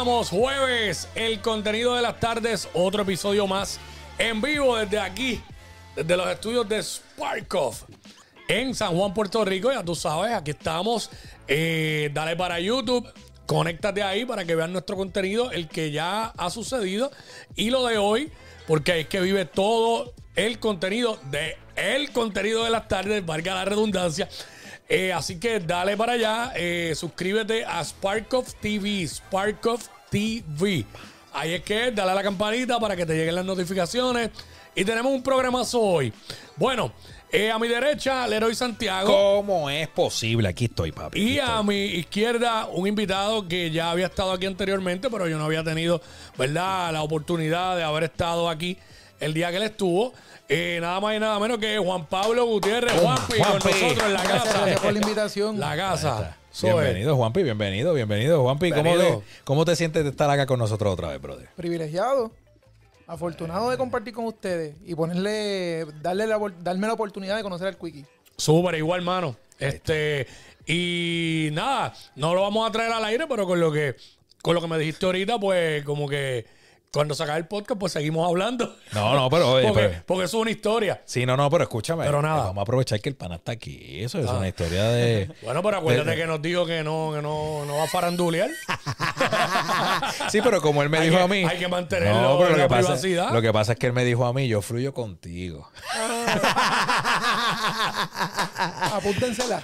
estamos, jueves, el contenido de las tardes, otro episodio más en vivo desde aquí, desde los estudios de Sparkoff en San Juan, Puerto Rico. Ya tú sabes, aquí estamos. Eh, dale para YouTube, conéctate ahí para que vean nuestro contenido, el que ya ha sucedido y lo de hoy, porque es que vive todo el contenido de el contenido de las tardes, valga la redundancia. Eh, así que dale para allá, eh, suscríbete a Sparkoff TV, Sparkoff TV. Ahí es que dale a la campanita para que te lleguen las notificaciones. Y tenemos un programazo hoy. Bueno, eh, a mi derecha, Leroy Santiago. ¿Cómo es posible? Aquí estoy, papi. Y a estoy. mi izquierda, un invitado que ya había estado aquí anteriormente, pero yo no había tenido, ¿verdad?, la oportunidad de haber estado aquí el día que él estuvo. Eh, nada más y nada menos que Juan Pablo Gutiérrez, Juanpi, con Juanpi. nosotros en la Gracias, casa. gracias por la invitación. La casa. Bienvenido, Juanpi, bienvenido, bienvenido, Juanpi. ¿Cómo te, ¿Cómo te sientes de estar acá con nosotros otra vez, brother? Privilegiado. Afortunado de compartir con ustedes y ponerle, darle la, darme la oportunidad de conocer al Quickie. Súper, igual, mano. Este, y nada, no lo vamos a traer al aire, pero con lo que, con lo que me dijiste ahorita, pues como que cuando sacas el podcast, pues seguimos hablando. No, no, pero, oye, porque, pero- porque eso es una historia. Sí, no, no, pero escúchame. Pero nada. Ah. Vamos a aprovechar que el pana está aquí. Eso es una historia de. Bueno, pero acuérdate de- que nos dijo que no, que no, no va a farandulear. Sí, pero como él me Hay dijo que- a mí. hay que mantenerlo No, pero en lo la que, pasa, privacidad. lo que pasa es que él me dijo a mí, yo fluyo contigo. Apúntensela.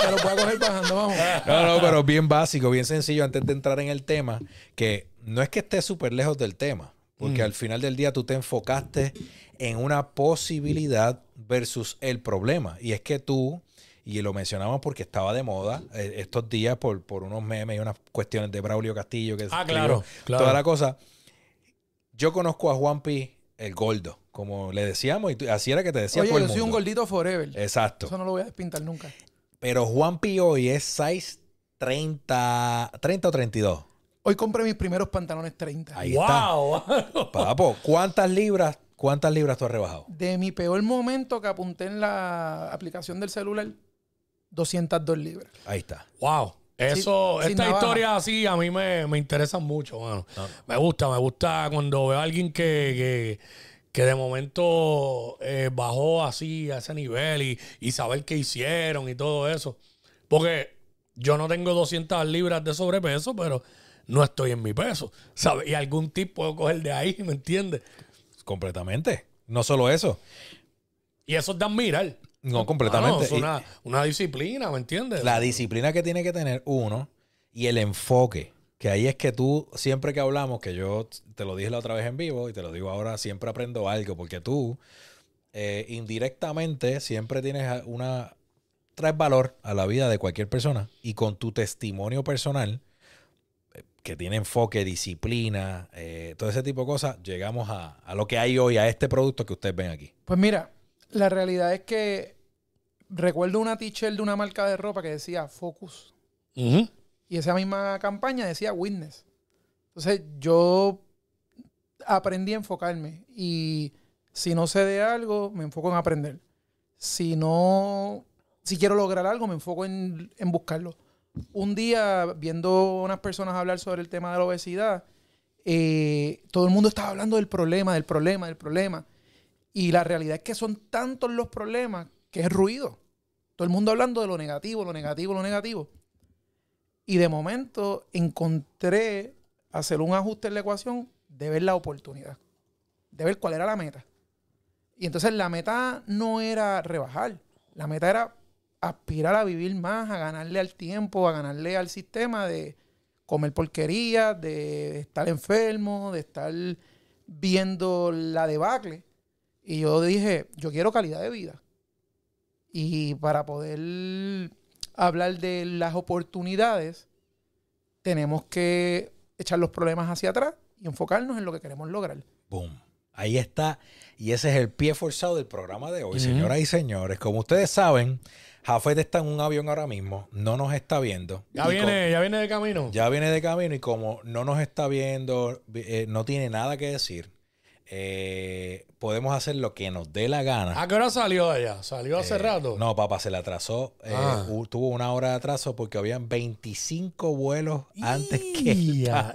Se lo puedo coger bajando, vamos. No, no, pero bien básico, bien sencillo antes de entrar en el tema, que no es que estés súper lejos del tema, porque al final del día tú te enfocaste en una posibilidad versus el problema. Y es que tú, y lo mencionamos porque estaba de moda eh, estos días por, por unos memes y unas cuestiones de Braulio Castillo, que Ah, claro, claro. toda la cosa. Yo conozco a Juanpi el Gordo, como le decíamos, y así era que te decía Oye, todo yo el soy un mundo. gordito forever. Exacto. Eso no lo voy a despintar nunca. Pero Juanpi hoy es size 30, 30 o 32. Hoy compré mis primeros pantalones 30. Ahí está. wow. Papo, ¿cuántas libras, cuántas libras tú has rebajado? De mi peor momento que apunté en la aplicación del celular, 202 libras. Ahí está. wow. Eso, sin esta navaja. historia así a mí me, me interesan mucho, mano. No. Me gusta, me gusta cuando veo a alguien que, que, que de momento eh, bajó así a ese nivel y, y saber qué hicieron y todo eso. Porque yo no tengo 200 libras de sobrepeso, pero no estoy en mi peso, ¿sabes? Y algún tip puedo coger de ahí, ¿me entiendes? Completamente. No solo eso. Y eso es de admirar. No, Ah, completamente. no, es una, una disciplina, ¿me entiendes? la disciplina que tiene que tener uno y el enfoque. Que ahí es que tú, siempre que hablamos, que yo te lo dije la otra vez en vivo y te lo digo ahora, siempre aprendo algo. Porque tú, eh, indirectamente, siempre tienes una. traes valor a la vida de cualquier persona. Y con tu testimonio personal, que tiene enfoque, disciplina, eh, todo ese tipo de cosas, llegamos a, a lo que hay hoy, a este producto que ustedes ven aquí. Pues mira, la realidad es que recuerdo una t-shirt de una marca de ropa que decía Focus. Y esa misma campaña decía Witness. Entonces yo aprendí a enfocarme. Y si no sé de algo, me enfoco en aprender. Si no, si quiero lograr algo, me enfoco en, en buscarlo. Un día, viendo unas personas hablar sobre el tema de la obesidad, eh, todo el mundo estaba hablando del problema, del problema, del problema. Y la realidad es que son tantos los problemas que es ruido. Todo el mundo hablando de lo negativo, lo negativo, lo negativo. Y de momento encontré hacer un ajuste en la ecuación de ver la oportunidad, de ver cuál era la meta. Y entonces la meta no era rebajar, la meta era aspirar a vivir más, a ganarle al tiempo, a ganarle al sistema de comer porquería, de estar enfermo, de estar viendo la debacle. Y yo dije, yo quiero calidad de vida. Y para poder hablar de las oportunidades, tenemos que echar los problemas hacia atrás y enfocarnos en lo que queremos lograr. Boom. Ahí está. Y ese es el pie forzado del programa de hoy, señoras y señores. Como ustedes saben, Jafet está en un avión ahora mismo, no nos está viendo. Ya Y viene, ya viene de camino. ya viene de camino y como no nos está viendo, eh, no tiene nada que decir. Eh, podemos hacer lo que nos dé la gana. ¿A qué hora salió de allá? ¿Salió hace Eh, rato? No, papá, se le atrasó. eh, Ah. tuvo una hora de atraso porque habían 25 vuelos antes que.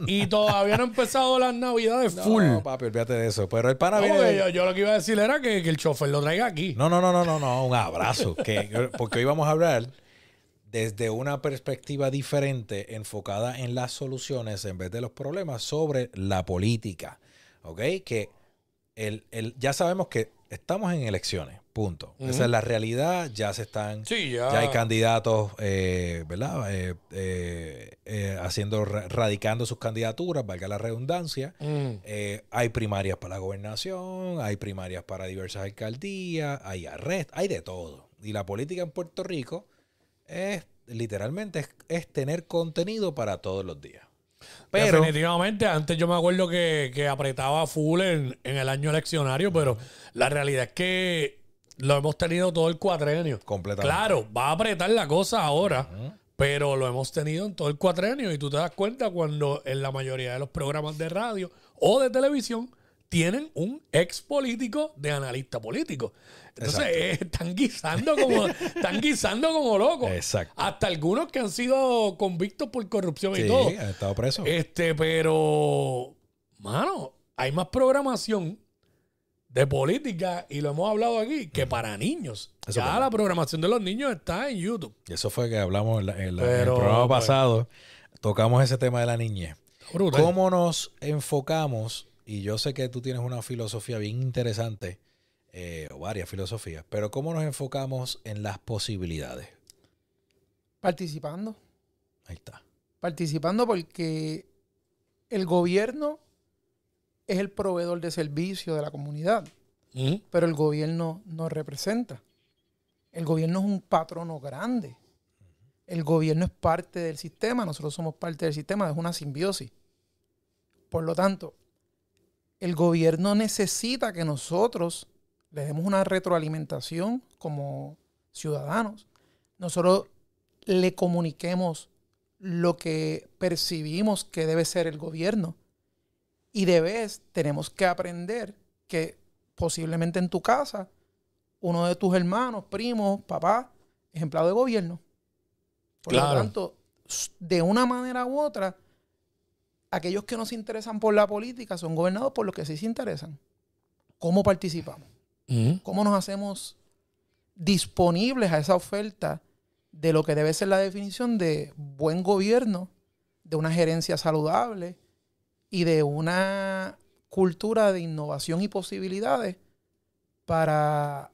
Y todavía no han empezado las navidades No, full. papi, olvídate de eso. Pero el pana No, viene yo, yo lo que iba a decir era que, que el chofer lo traiga aquí. No, no, no, no, no, no, un abrazo. que, porque hoy vamos a hablar desde una perspectiva diferente, enfocada en las soluciones en vez de los problemas, sobre la política. ¿Ok? Que el, el- ya sabemos que estamos en elecciones, punto. Esa es la realidad, ya se están... Sí, ya. Ya hay candidatos, eh, ¿verdad? Eh, eh, eh, haciendo, ra- radicando sus candidaturas, valga la redundancia. Mm. Hay primarias para la gobernación, hay primarias para diversas alcaldías, hay arrestos, hay de todo. Y la política en Puerto Rico es literalmente es, es tener contenido para todos los días. Pero Definitivamente, antes yo me acuerdo que, que apretaba full en, en el año eleccionario, pero la realidad es que lo hemos tenido todo el cuatrenio. completamente. Claro, va a apretar la cosa ahora, pero lo hemos tenido en todo el cuatrenio y tú te das cuenta cuando en la mayoría de los programas de radio o de televisión tienen un ex político de analista político. Entonces eh, están guisando como están guisando como locos. Exacto. Hasta algunos que han sido convictos por corrupción Sí, y todo. han estado presos. Este, pero, mano, hay más programación de política, y lo hemos hablado aquí, que para niños. Eso ya la programación de los niños está en YouTube. Y eso fue que hablamos en, la- en la- en Pero, el programa pues, pasado. Tocamos ese tema de la niñez. Brutal. ¿Cómo nos enfocamos? Y yo sé que tú tienes una filosofía bien interesante, eh, o varias filosofías, pero ¿cómo nos enfocamos en las posibilidades? Participando. Ahí está. Participando porque el gobierno es el proveedor de servicio de la comunidad, Ujú. pero el gobierno no representa. El gobierno es un patrono grande. El gobierno es parte del sistema, nosotros somos parte del sistema, es una simbiosis. Por lo tanto, el gobierno necesita que nosotros le demos una retroalimentación como ciudadanos. Nosotros le comuniquemos lo que percibimos que debe ser el gobierno. Y de vez tenemos que aprender que posiblemente en tu casa uno de tus hermanos, primos, papá, es empleado de gobierno. Por Claro. lo tanto, de una manera u otra, aquellos que no se interesan por la política son gobernados por los que sí se interesan. ¿Cómo participamos? ¿Cómo nos hacemos disponibles a esa oferta de lo que debe ser la definición de buen gobierno, de una gerencia saludable y de una cultura de innovación y posibilidades para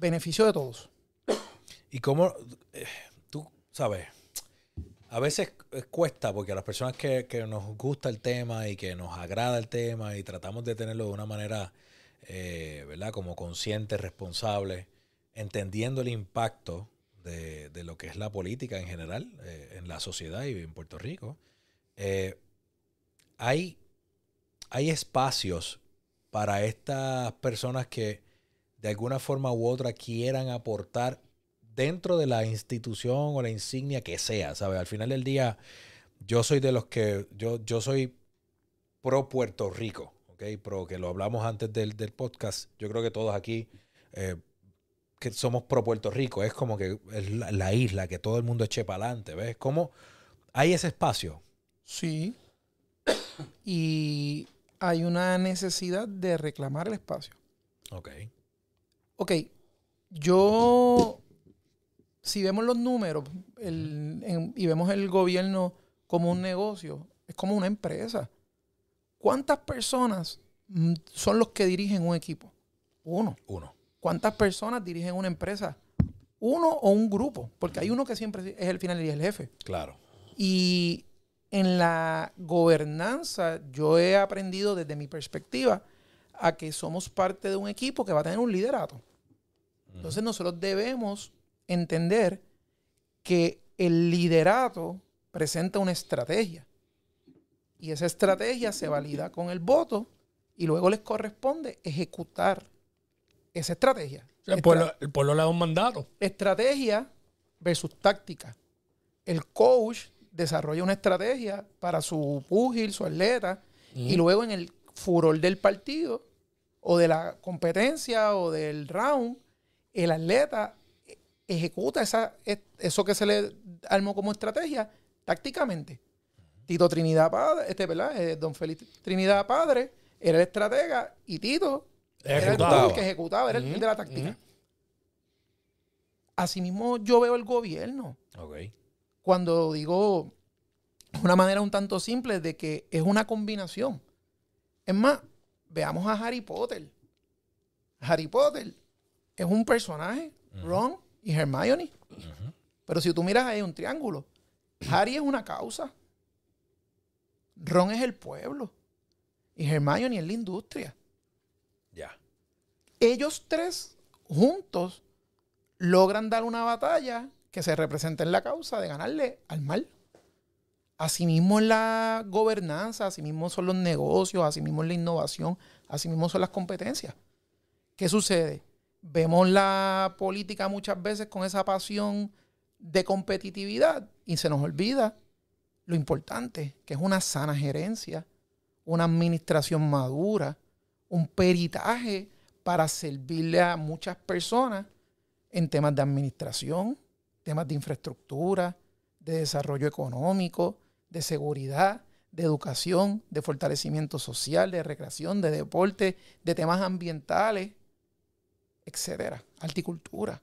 beneficio de todos? Y cómo, eh, tú sabes, a veces eh, cuesta porque a las personas que, nos gusta el tema y que nos agrada el tema y tratamos de tenerlo de una manera, eh, ¿verdad? Como consciente, responsable, entendiendo el impacto de, lo que es la política en general, eh, en la sociedad y en Puerto Rico, hay, hay espacios para estas personas que de alguna forma u otra quieran aportar dentro de la institución o la insignia que sea, ¿sabes? Al final del día, yo soy de los que, yo, yo soy pro Puerto Rico, ¿ok? Pro, que lo hablamos antes del, del podcast, yo creo que todos aquí eh, que somos pro Puerto Rico, es como que es la, la isla, que todo el mundo eche para adelante, ¿ves? Como hay ese espacio. Sí. Y hay una necesidad de reclamar el espacio. Ok. Ok, yo, si vemos los números el- en- y vemos el gobierno como un negocio, es como una empresa. ¿Cuántas personas mm, son los que dirigen un equipo? Uno. Uno. ¿Cuántas personas dirigen una empresa? Uno o un grupo, porque hay uno que siempre es el final y el jefe. Claro. Y en la gobernanza yo he aprendido desde mi perspectiva a que somos parte de un equipo que va a tener un liderato. Entonces nosotros debemos entender que el liderato presenta una estrategia. Y esa estrategia se valida con el voto y luego les corresponde ejecutar esa estrategia. O sea, el, pueblo, el pueblo le da un mandato. estrategia versus táctica. El coach desarrolla una estrategia para su púgil, su atleta, y luego en el furor del partido o de la competencia o del round, el atleta ejecuta esa, eso que se le armó como estrategia tácticamente. Tito Trinidad Padre, este, ¿verdad? Eh, don Félix Trinidad Padre era el estratega y Tito era el que ejecutaba, era el de la táctica. Asimismo, yo veo el gobierno. Cuando digo una manera un tanto simple de que es una combinación. Es más, veamos a Harry Potter. Harry Potter es un personaje, Ron y Hermione. Pero si tú miras ahí un triángulo, Harry es una causa. Ron es el pueblo. Y Hermione es la industria. Ya. Ellos tres juntos logran dar una batalla que se representa en la causa de ganarle al mal. Asimismo es la gobernanza, asimismo son los negocios, asimismo es la innovación, asimismo son las competencias. ¿Qué sucede? Vemos la política muchas veces con esa pasión de competitividad y se nos olvida lo importante, que es una sana gerencia, una administración madura, un peritaje para servirle a muchas personas en temas de administración, temas de infraestructura, de desarrollo económico, de seguridad, de educación, de fortalecimiento social, de recreación, de deporte, de temas ambientales, etcétera, horticultura.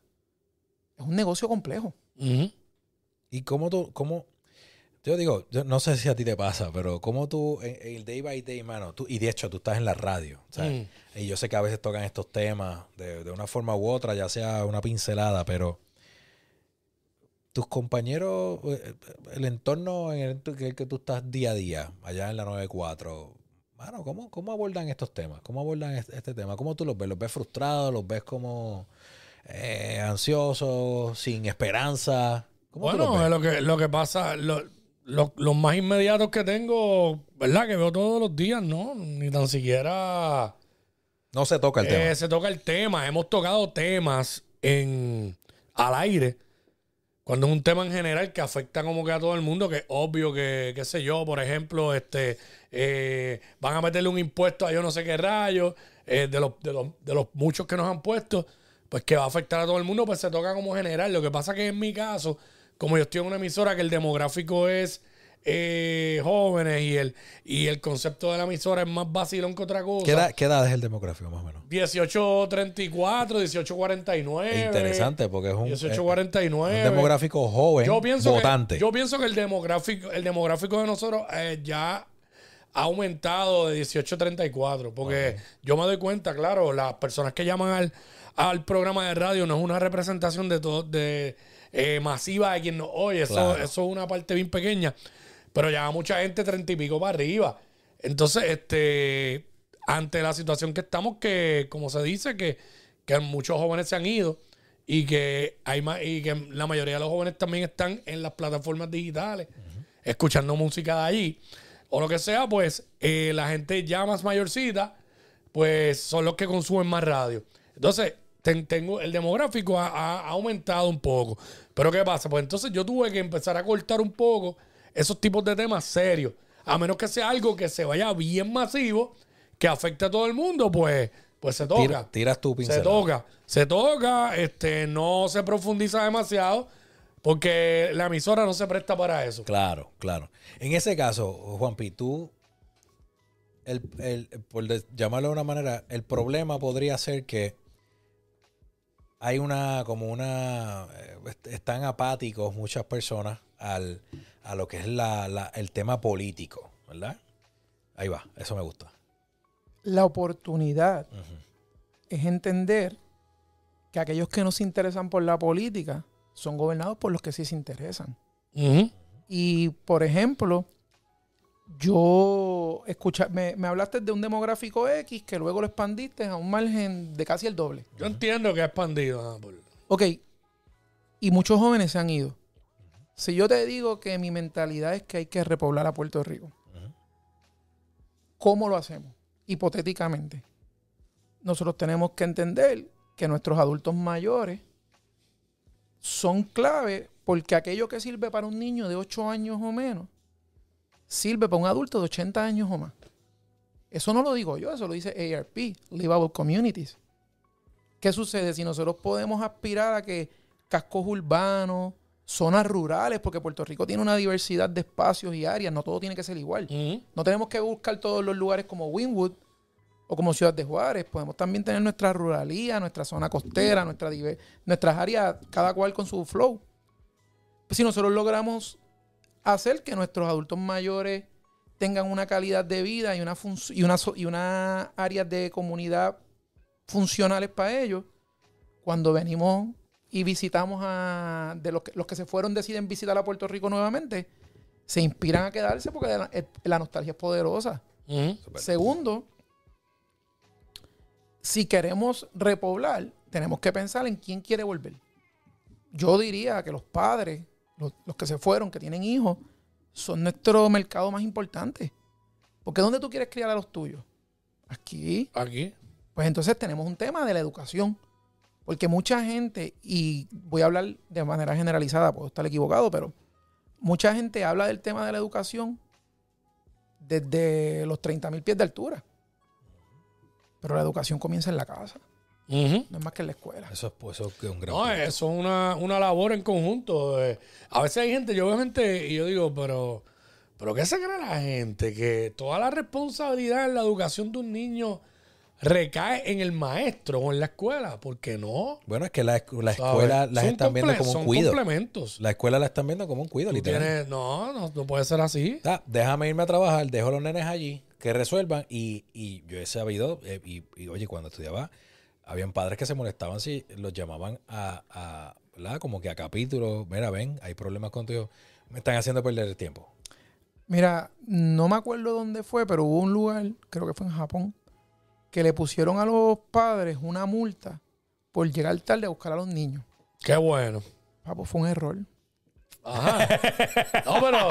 Es un negocio complejo. ¿Y cómo tú, cómo, yo digo, yo no sé si a ti te pasa, pero como tú, en, el day by day, mano, tú, y de hecho tú estás en la radio, ¿sabes? Mm. Y yo sé que a veces tocan estos temas de, de, una forma u otra, ya sea una pincelada, pero tus compañeros, eh, el entorno en el que, que tú estás día a día, allá en la 94, mano, ¿cómo, ¿cómo abordan estos temas? ¿Cómo abordan este, tema? ¿Cómo tú los ves? ¿Los ves frustrados? ¿Los ves como eh, ansiosos, sin esperanza? ¿Cómo bueno, lo, que, lo que pasa, los más inmediatos que tengo, ¿verdad? Que veo todos los días, ¿no? Ni tan siquiera... No se toca el tema. Eh, se toca el tema. Hemos tocado temas en al aire cuando es un tema en general que afecta como que a todo el mundo, que es obvio que, qué sé yo, por ejemplo, este eh, van a meterle un impuesto a yo no sé qué rayo, eh, de, los, de, los, de los muchos que nos han puesto, pues que va a afectar a todo el mundo, pues se toca como general. Lo que pasa que en mi caso, como yo estoy en una emisora que el demográfico es eh, jóvenes y el, y el concepto de la emisora es más vacilón que otra cosa. ¿Qué edad, es el demográfico más o menos? 1834, 1849. interesante porque es un, 1849. un demográfico joven, yo pienso votante. yo pienso que el demográfico, el demográfico de nosotros eh, ya ha aumentado de 1834 porque yo me doy cuenta, claro, las personas que llaman al, al programa de radio no es una representación de todo, de eh, masiva de quien nos oye, eso, eso es una parte bien pequeña. Pero ya mucha gente treinta y pico para arriba. Entonces, este, ante la situación que estamos, que como se dice, que, que muchos jóvenes se han ido y que hay más, y que la mayoría de los jóvenes también están en las plataformas digitales, escuchando música de allí, o lo que sea, pues eh, la gente ya más mayorcita, pues son los que consumen más radio. Entonces, tengo, el demográfico ha, ha, aumentado un poco. Pero ¿qué pasa? Pues entonces yo tuve que empezar a cortar un poco esos tipos de temas serios. A menos que sea algo que se vaya bien masivo, que afecte a todo el mundo, pues, pues se toca. tiras tu pincel. Se toca. Se toca, este, no se profundiza demasiado. Porque la emisora no se presta para eso. Claro, claro. En ese caso, Juanpi, tú, el, el, por llamarlo de una manera, el problema podría ser que hay una, como una, eh, están apáticos muchas personas al, a lo que es la, el tema político, ¿verdad? Ahí va, eso me gusta. La oportunidad es entender que aquellos que no se interesan por la política son gobernados por los que sí se interesan. Y, por ejemplo, yo escucha, me, hablaste de un demográfico X que luego lo expandiste a un margen de casi el doble. Yo entiendo que ha expandido. Ok. Y muchos jóvenes se han ido. Si yo te digo que mi mentalidad es que hay que repoblar a Puerto Rico, ¿cómo lo hacemos? Hipotéticamente. Nosotros tenemos que entender que nuestros adultos mayores son clave porque aquello que sirve para un niño de 8 años o menos, sirve para un adulto de 80 años o más. Eso no lo digo yo, eso lo dice ARP, Livable Communities. ¿Qué sucede si nosotros podemos aspirar a que cascos urbanos, zonas rurales, porque Puerto Rico tiene una diversidad de espacios y áreas, no todo tiene que ser igual. No tenemos que buscar todos los lugares como Winwood o como Ciudad de Juárez. Podemos también tener nuestra ruralía, nuestra zona costera, nuestra nuestras áreas, cada cual con su flow. Pues si nosotros logramos hacer que nuestros adultos mayores tengan una calidad de vida y una, y una, y una áreas de comunidad funcionales para ellos, cuando venimos y visitamos a de los que, los que se fueron deciden visitar a Puerto Rico nuevamente, se inspiran a quedarse porque la, eh, la nostalgia es poderosa. Segundo, si queremos repoblar, tenemos que pensar en quién quiere volver. Yo diría que los padres, los, los que se fueron, que tienen hijos, son nuestro mercado más importante. Porque ¿dónde tú quieres criar a los tuyos? Aquí. Aquí. Pues entonces tenemos un tema de la educación. Porque mucha gente, y voy a hablar de manera generalizada, puedo estar equivocado, pero mucha gente habla del tema de la educación desde los 30 mil pies de altura. Pero la educación comienza en la casa, no es más que en la escuela. Eso es, pues, eso es un gran No, punto. eso es una, una labor en conjunto. eh. A veces hay gente, yo veo gente y yo digo, pero, pero ¿qué se cree la gente? Que toda la responsabilidad en la educación de un niño recae en el maestro o en la escuela. ¿Por qué no? Bueno, es que la, escuela las están viendo como un son cuido. complementos. La escuela la están viendo como un cuido, Tú literal. tienes- no, no, no puede ser así. Ah, déjame irme a trabajar, dejo a los nenes allí, que resuelvan. Y, y yo he sabido, eh, y, y, oye, cuando estudiaba, habían padres que se molestaban si los llamaban a, a ¿verdad? Como que a capítulos. Mira, ven, hay problemas con tu hijo. Me están haciendo perder el tiempo. Mira, no me acuerdo dónde fue, pero hubo un lugar, creo que fue en Japón, que le pusieron a los padres una multa por llegar tarde a buscar a los niños. Qué bueno. Papo, fue un error. Ajá. No, pero.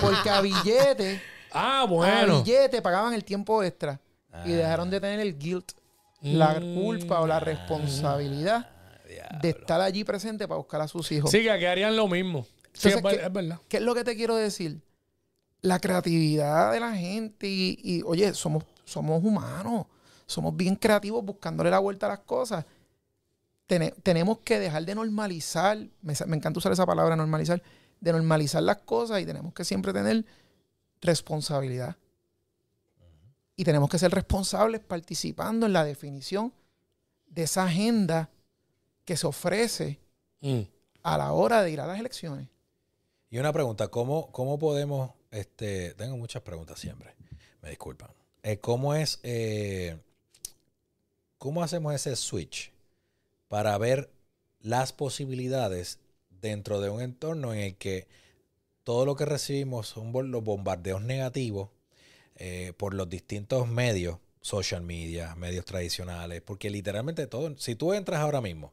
Porque a billete, ah, a bueno. billete pagaban el tiempo extra y Ah. dejaron de tener el guilt, la Mm. culpa o la responsabilidad de estar allí presente para buscar a sus hijos. Sí, que aquí harían lo mismo. Sí, Entonces, es, ver- ¿qué- es verdad. ¿Qué es lo que te quiero decir? La creatividad de la gente y, y, oye, somos, somos humanos, somos bien creativos buscándole la vuelta a las cosas. Tene- tenemos que dejar de normalizar, me encanta usar esa palabra normalizar, de normalizar las cosas y tenemos que siempre tener responsabilidad. Y tenemos que ser responsables participando en la definición de esa agenda que se ofrece Mm. a la hora de ir a las elecciones. Y una pregunta, ¿cómo, cómo podemos, este, tengo muchas preguntas siempre, me disculpan. Eh, ¿Cómo es, eh, cómo hacemos ese switch para ver las posibilidades dentro de un entorno en el que todo lo que recibimos son los bombardeos negativos eh, por los distintos medios, social media, medios tradicionales, porque literalmente todo, si tú entras ahora mismo,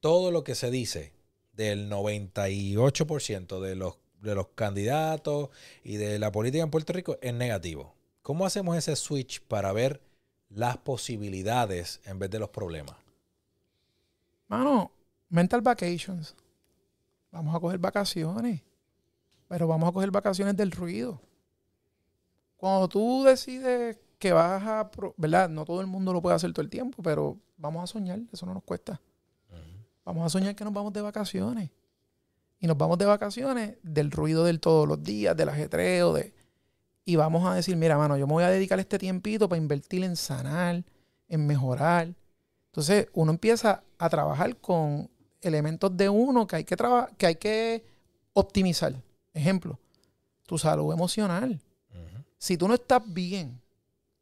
todo lo que se dice del 98% de los, de los candidatos y de la política en Puerto Rico es negativo. ¿Cómo hacemos ese switch para ver las posibilidades en vez de los problemas? Mano, mental vacations. Vamos a coger vacaciones. Pero vamos a coger vacaciones del ruido. Cuando tú decides que vas a... ¿Verdad? No todo el mundo lo puede hacer todo el tiempo, pero vamos a soñar. Eso no nos cuesta. Vamos a soñar que nos vamos de vacaciones. Y nos vamos de vacaciones del ruido del todos los días, del ajetreo, de... Y vamos a decir, mira, mano, yo me voy a dedicar este tiempito para invertir en sanar, en mejorar. Entonces, uno empieza a trabajar con elementos de uno que hay que, que, hay que optimizar. Ejemplo, tu salud emocional. Si tú no estás bien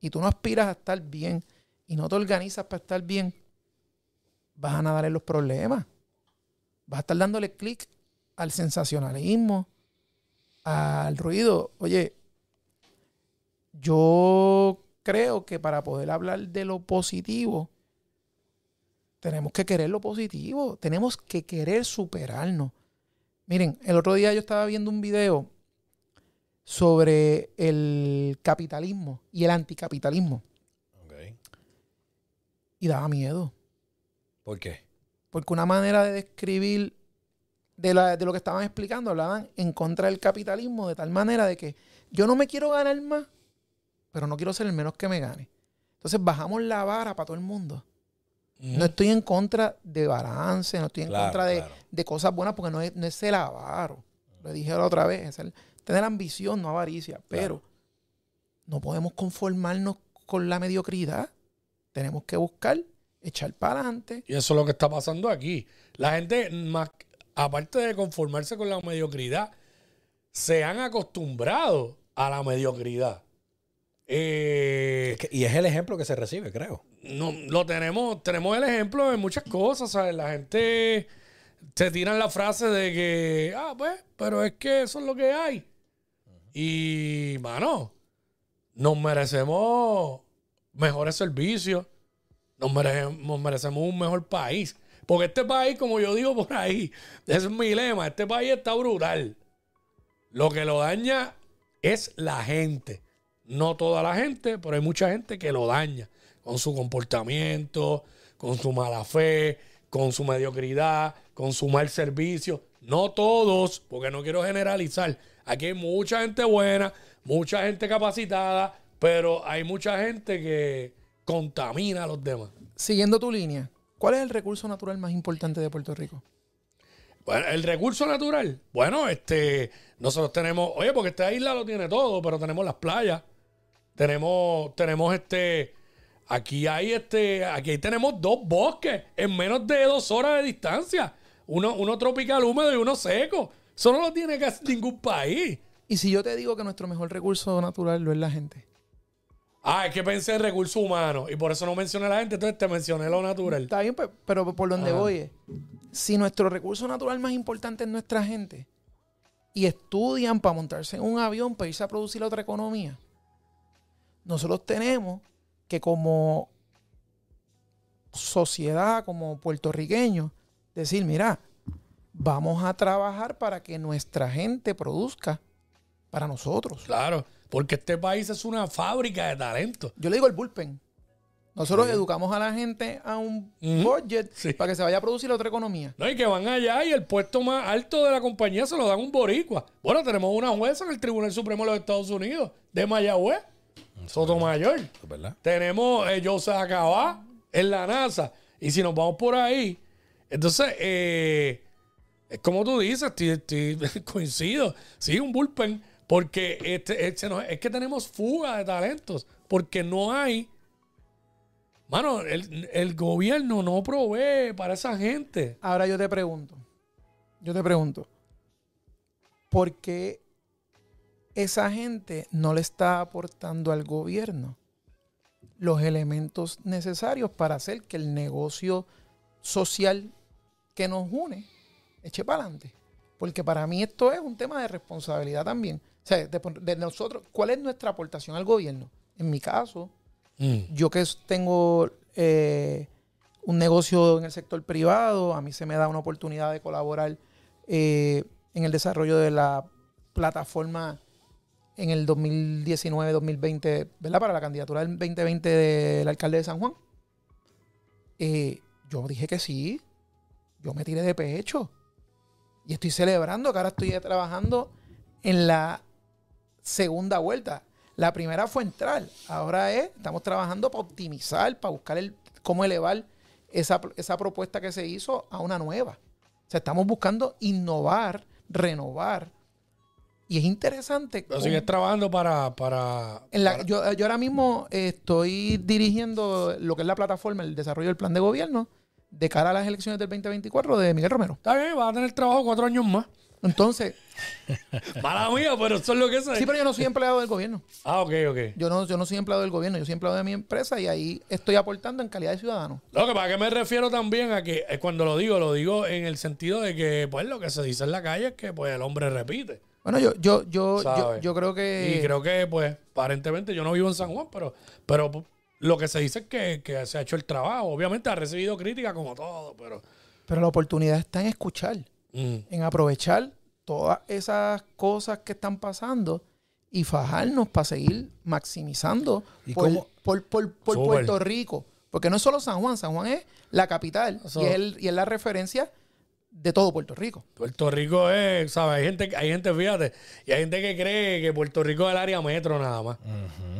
y tú no aspiras a estar bien y no te organizas para estar bien, vas a nadar en los problemas. Vas a estar dándole clic al sensacionalismo, al ruido. Oye, yo creo que para poder hablar de lo positivo, tenemos que querer lo positivo, tenemos que querer superarnos. Miren, el otro día yo estaba viendo un video sobre el capitalismo y el anticapitalismo Ok. y daba miedo, ¿Por qué? porque una manera de describir de, la- de lo que estaban explicando, hablaban en contra del capitalismo de tal manera de que yo no me quiero ganar más pero no quiero ser el menos que me gane. Entonces bajamos la vara para todo el mundo. No estoy en contra de balance, no estoy en Claro, contra de, claro. de cosas buenas porque no es, no es el avaro. Lo dije la otra vez, es el- tener ambición, no avaricia. Pero no podemos conformarnos con la mediocridad. Tenemos que buscar, echar para adelante. Y eso es lo que está pasando aquí. La gente, más, aparte de conformarse con la mediocridad, se han acostumbrado a la mediocridad. Eh, y es el ejemplo que se recibe, creo. no, lo tenemos, tenemos el ejemplo en muchas cosas, ¿sabes? La gente se tiran la frase de que, ah, pues, pero es que eso es lo que hay. Y, mano, nos merecemos mejores servicios, nos merecemos, merecemos un mejor país. Porque este país, como yo digo por ahí, ese es mi lema, este país está brutal. Lo que lo daña es la gente. No toda la gente, pero hay mucha gente que lo daña con su comportamiento, con su mala fe, con su mediocridad, con su mal servicio. No todos, porque no quiero generalizar. Aquí hay mucha gente buena, mucha gente capacitada, pero hay mucha gente que contamina a los demás. Siguiendo tu línea, ¿cuál es el recurso natural más importante de Puerto Rico? Bueno, el recurso natural. Bueno, este, nosotros tenemos, oye, porque esta isla lo tiene todo, pero tenemos las playas. Tenemos, tenemos este, aquí hay este, aquí tenemos dos bosques en menos de dos horas de distancia. Uno, uno tropical húmedo y uno seco. Eso no lo tiene casi ningún país. Y si yo te digo que nuestro mejor recurso natural lo es la gente. Ah, es que pensé en recursos humanos y por eso no mencioné a la gente, entonces te mencioné lo natural. Está bien, pe- pero por donde Ajá. voy es, si nuestro recurso natural más importante es nuestra gente y estudian para montarse en un avión para irse a producir otra economía, nosotros tenemos que como sociedad, como puertorriqueños, decir, mira, vamos a trabajar para que nuestra gente produzca para nosotros. Claro, porque este país es una fábrica de talento. Yo le digo el bullpen. Nosotros educamos a la gente a un budget Sí. para que se vaya a producir otra economía. No, y que van allá y el puesto más alto de la compañía se lo dan un boricua. Bueno, tenemos una jueza en el Tribunal Supremo de los Estados Unidos, de Mayagüez, Sotomayor. ¿Es verdad? Tenemos eh, Joseph Acabá en la NASA. Y si nos vamos por ahí, entonces, eh, es como tú dices, estoy- estoy- coincido. Sí, un bullpen, porque este, este no- es que tenemos fuga de talentos, porque no hay... Mano, el, el gobierno no provee para esa gente. Ahora yo te pregunto, yo te pregunto, ¿por qué esa gente no le está aportando al gobierno los elementos necesarios para hacer que el negocio social que nos une eche para adelante? Porque para mí esto es un tema de responsabilidad también. O sea, de, de nosotros, ¿cuál es nuestra aportación al gobierno? En mi caso, Mm. yo que tengo eh, un negocio en el sector privado, a mí se me da una oportunidad de colaborar eh, en el desarrollo de la plataforma en el 2019-2020, ¿verdad? Para la candidatura del 2020 del alcalde de San Juan. Yo dije que sí, yo me tiré de pecho y estoy celebrando que ahora estoy trabajando en la segunda vuelta. La primera fue entrar. Ahora es, estamos trabajando para optimizar, para buscar el, cómo elevar esa, esa propuesta que se hizo a una nueva. O sea, estamos buscando innovar, renovar. Y es interesante. Pero sigues trabajando para... para, en la- para- yo, yo ahora mismo estoy dirigiendo lo que es la plataforma, el desarrollo del plan de gobierno de cara a las elecciones del 2024 de Miguel Romero. Está bien, vas a tener trabajo cuatro años más. Entonces, Mala mía, pero eso es lo que sé. sí, pero yo no soy empleado del gobierno. Ah, ok, ok. Yo no, yo no soy empleado del gobierno, yo soy empleado de mi empresa y ahí estoy aportando en calidad de ciudadano. Lo que para que me refiero también a que eh, cuando lo digo, lo digo en el sentido de que, pues, lo que se dice en la calle es que, pues, el hombre repite. Bueno, yo, yo, yo, yo, yo creo que. Y creo que, pues, aparentemente yo no vivo en San Juan, pero, pero lo que se dice es que, que se ha hecho el trabajo. Obviamente ha recibido crítica como todo, pero... Pero la oportunidad está en escuchar, mm, en aprovechar todas esas cosas que están pasando y fajarnos para seguir maximizando ¿Y por, por, por- por Súper. Puerto Rico. Porque no es solo San Juan, San Juan es la capital y es, el- y es la referencia de todo Puerto Rico. Puerto Rico es, ¿sabes? Hay gente, hay gente, fíjate, y hay gente que cree que Puerto Rico es el área metro nada más.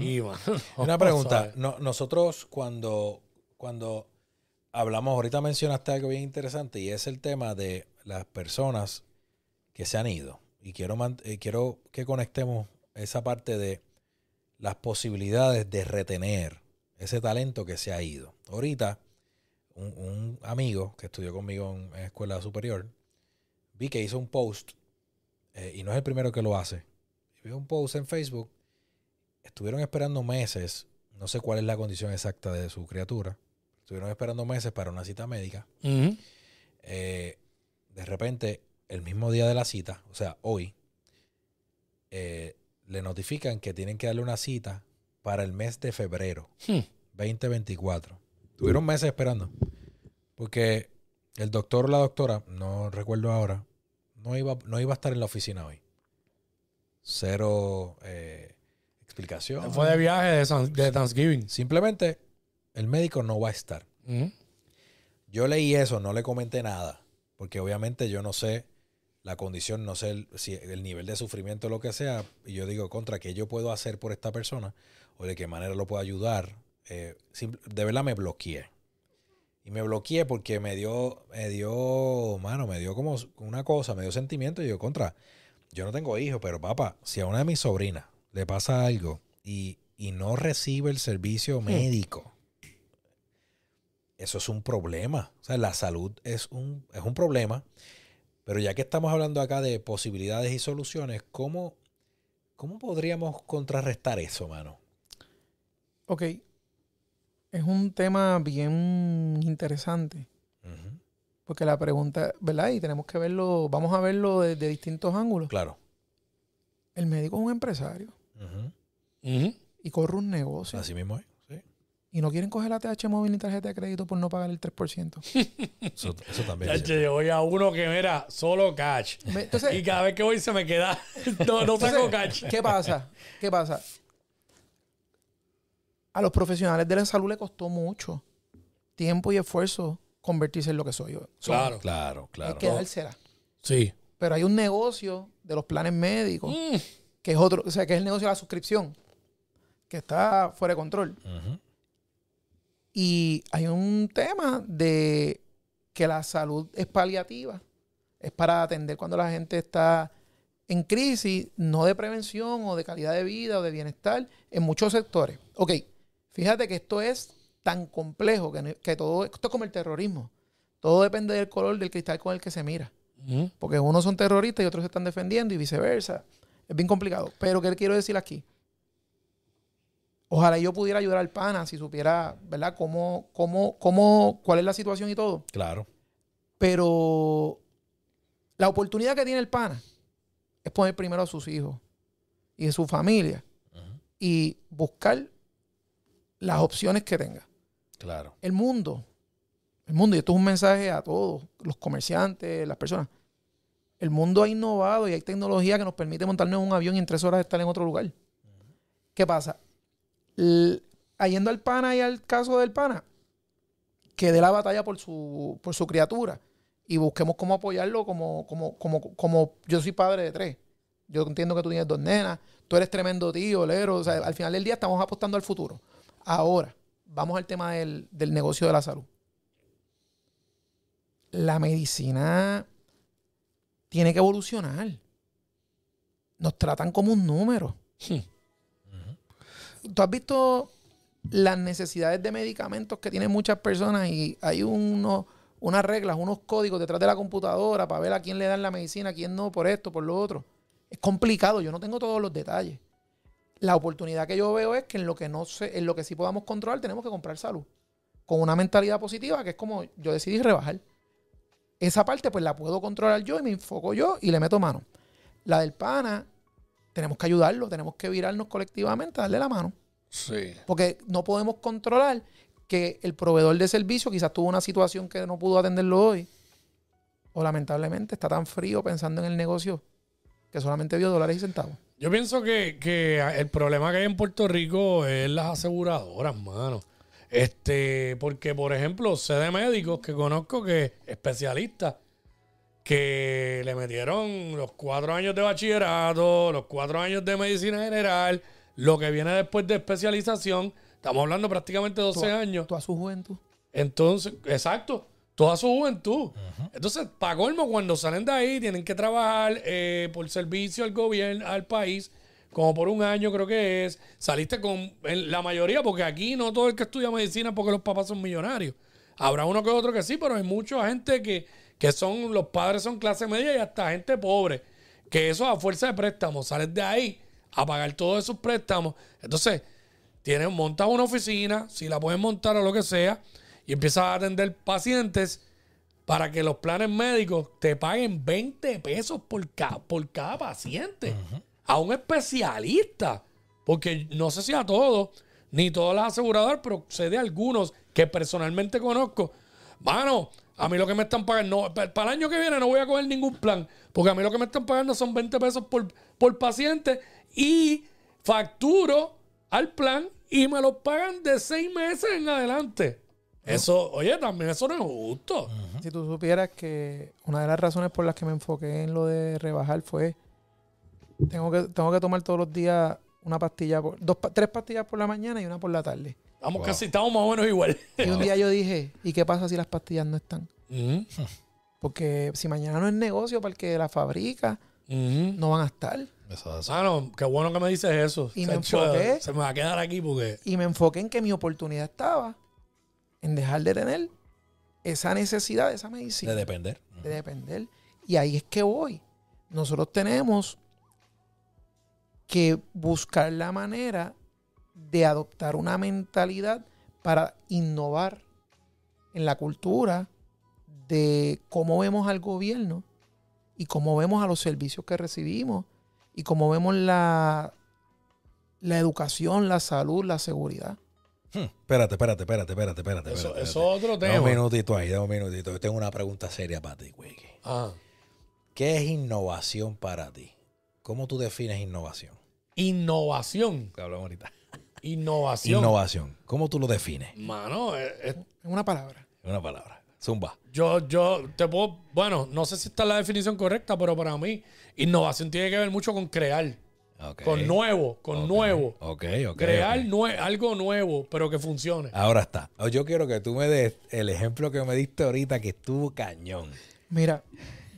Y, mano, Una pregunta. nosotros cuando, cuando hablamos, ahorita mencionaste algo bien interesante y es el tema de las personas que se han ido. Y quiero, eh, quiero que conectemos esa parte de las posibilidades de retener ese talento que se ha ido. Ahorita, un, un amigo que estudió conmigo en, en escuela superior, vi que hizo un post, eh, y no es el primero que lo hace. Vi un post en Facebook estuvieron esperando meses, no sé cuál es la condición exacta de su criatura, estuvieron esperando meses para una cita médica. Eh, de repente, el mismo día de la cita, o sea, hoy, eh, le notifican que tienen que darle una cita para el mes de febrero Hmm. 2024. Tuvieron meses esperando. Porque el doctor o la doctora, no recuerdo ahora, no iba, no iba a estar en la oficina hoy. Cero eh, explicación. Fue de viaje de, San- de Thanksgiving. Simplemente el médico no va a estar. Yo leí eso, no le comenté nada, porque obviamente yo no sé la condición, no sé el, si el nivel de sufrimiento o lo que sea, y yo digo, contra, ¿qué yo puedo hacer por esta persona? O de qué manera lo puedo ayudar. Eh, de verdad me bloqueé. Y me bloqueé porque me dio, me dio, mano, me dio como una cosa, me dio sentimiento. Y yo, contra, yo no tengo hijos, pero papá, si a una de mis sobrinas le pasa algo y, y no recibe el servicio médico, eso es un problema. O sea, la salud es un, es un problema. Pero ya que estamos hablando acá de posibilidades y soluciones, ¿cómo, cómo podríamos contrarrestar eso, mano? Ok. Es un tema bien interesante. Porque la pregunta, ¿verdad? Y tenemos que verlo, vamos a verlo desde distintos ángulos. Claro. El médico es un empresario Ujú. Ujú. y corre un negocio. Así mismo es. Sí. Y no quieren coger la TH móvil ni tarjeta de crédito por no pagar el 3%. Eso, eso también Ya, es yo voy a uno que mira, solo. Me- Entonces, Y cada vez que voy se me queda. No, no saco catch. ¿qué pasa? ¿Qué pasa? A los profesionales de la salud le costó mucho tiempo y esfuerzo convertirse en lo que soy yo. Claro. Claro, claro. Hay que dársela. Sí. Pero hay un negocio de los planes médicos, Mm. que es otro, o sea, que es el negocio de la suscripción, que está fuera de control. Y hay un tema de que la salud es paliativa, es para atender cuando la gente está en crisis, no de prevención o de calidad de vida o de bienestar en muchos sectores. Ok, fíjate que esto es tan complejo que, que todo esto es como el terrorismo. Todo depende del color del cristal con el que se mira. Porque unos son terroristas y otros se están defendiendo y viceversa. Es bien complicado. Pero ¿qué quiero decir aquí? Ojalá yo pudiera ayudar al pana si supiera, ¿verdad? Cómo, cómo, cómo, cuál es la situación y todo. Claro. Pero la oportunidad que tiene el pana es poner primero a sus hijos y a su familia y buscar las opciones que tenga. Claro. El mundo, el mundo, y esto es un mensaje a todos, los comerciantes, las personas. El mundo ha innovado y hay tecnología que nos permite montarnos en un avión y en tres horas estar en otro lugar. ¿Qué pasa? L- yendo al pana y al caso del pana, que dé la batalla por su, por su criatura y busquemos cómo apoyarlo como, como, como, como yo soy padre de tres. Yo entiendo que tú tienes dos nenas, tú eres tremendo tío, Lero. O sea, al final del día estamos apostando al futuro. Ahora, vamos al tema del, del negocio de la salud. La medicina tiene que evolucionar. Nos tratan como un número. ¿Tú has visto las necesidades de medicamentos que tienen muchas personas y hay unos, unas reglas, unos códigos detrás de la computadora para ver a quién le dan la medicina, a quién no, por esto, por lo otro? Es complicado, yo no tengo todos los detalles. La oportunidad que yo veo es que en lo que no sé, en lo que sí podamos controlar, tenemos que comprar salud. Con una mentalidad positiva, que es como yo decidí rebajar. Esa parte, pues la puedo controlar yo y me enfoco yo y le meto mano. La del pana, tenemos que ayudarlo, tenemos que virarnos colectivamente, darle la mano. Sí. Porque no podemos controlar que el proveedor de servicio quizás tuvo una situación que no pudo atenderlo hoy. O lamentablemente está tan frío pensando en el negocio que solamente vio dólares y centavos. Yo pienso que, que el problema que hay en Puerto Rico es las aseguradoras, mano. Este, porque, por ejemplo, sé de médicos que conozco que especialistas que le metieron los cuatro años de bachillerato, los cuatro años de medicina general, lo que viene después de especialización. Estamos hablando prácticamente 12 años. Toda su juventud. Entonces, exacto, toda su juventud. Entonces, para colmo, cuando salen de ahí, tienen que trabajar eh, por servicio al gobierno, al país, como por un año creo que es. Saliste con en la mayoría, porque aquí no todo el que estudia medicina porque los papás son millonarios. Habrá uno que otro que sí, pero hay mucha gente que, que son, los padres son clase media y hasta gente pobre. Que eso a fuerza de préstamos, sales de ahí a pagar todos esos préstamos. Entonces, tienes, montas una oficina, si la puedes montar o lo que sea, y empiezas a atender pacientes para que los planes médicos te paguen 20 pesos por, ca- por cada paciente. A un especialista. Porque no sé si a todos, ni todas las aseguradoras, pero sé de algunos que personalmente conozco. Mano, a mí lo que me están pagando, no, pa- para el año que viene no voy a coger ningún plan, porque a mí lo que me están pagando son 20 pesos por, por paciente y facturo al plan y me lo pagan de seis meses en adelante. Eso, oye, también eso no es justo. Si tú supieras que una de las razones por las que me enfoqué en lo de rebajar fue tengo que, tengo que tomar todos los días una pastilla, por, dos, tres pastillas por la mañana y una por la tarde. Estamos Wow. casi, estamos más o menos igual. Y un día yo dije, ¿y qué pasa si las pastillas no están? Porque si mañana no es negocio para el que la fabrica, no van a estar. Eso es- Mano, qué bueno que me dices eso. Y me Chacho, enfoqué. Se me va a quedar aquí porque. Y me enfoqué en que mi oportunidad estaba en dejar de tener esa necesidad de esa medicina. de depender. de depender. Y ahí es que voy. Nosotros tenemos que buscar la manera de adoptar una mentalidad para innovar en la cultura de cómo vemos al gobierno y cómo vemos a los servicios que recibimos y cómo vemos la, la educación, la salud, la seguridad. Hmm, Espérate, espérate, espérate, espérate, espérate. Eso, es otro Dame un tema. minutito ahí, dame un minutito. Yo tengo una pregunta seria para ti, güey. Ah. ¿Qué es innovación para ti? ¿Cómo tú defines innovación? Innovación. Que hablamos ahorita. Innovación. Innovación. ¿Cómo tú lo defines? Mano, eh, En una palabra. En una palabra. Zumba. yo, yo te puedo. Bueno, no sé si está la definición correcta, pero para mí, innovación tiene que ver mucho con crear. Con nuevo, con nuevo. Ok, ok. Crear nue- algo nuevo, pero que funcione. Ahora está. Oh, Yo quiero que tú me des el ejemplo que me diste ahorita que estuvo cañón. Mira,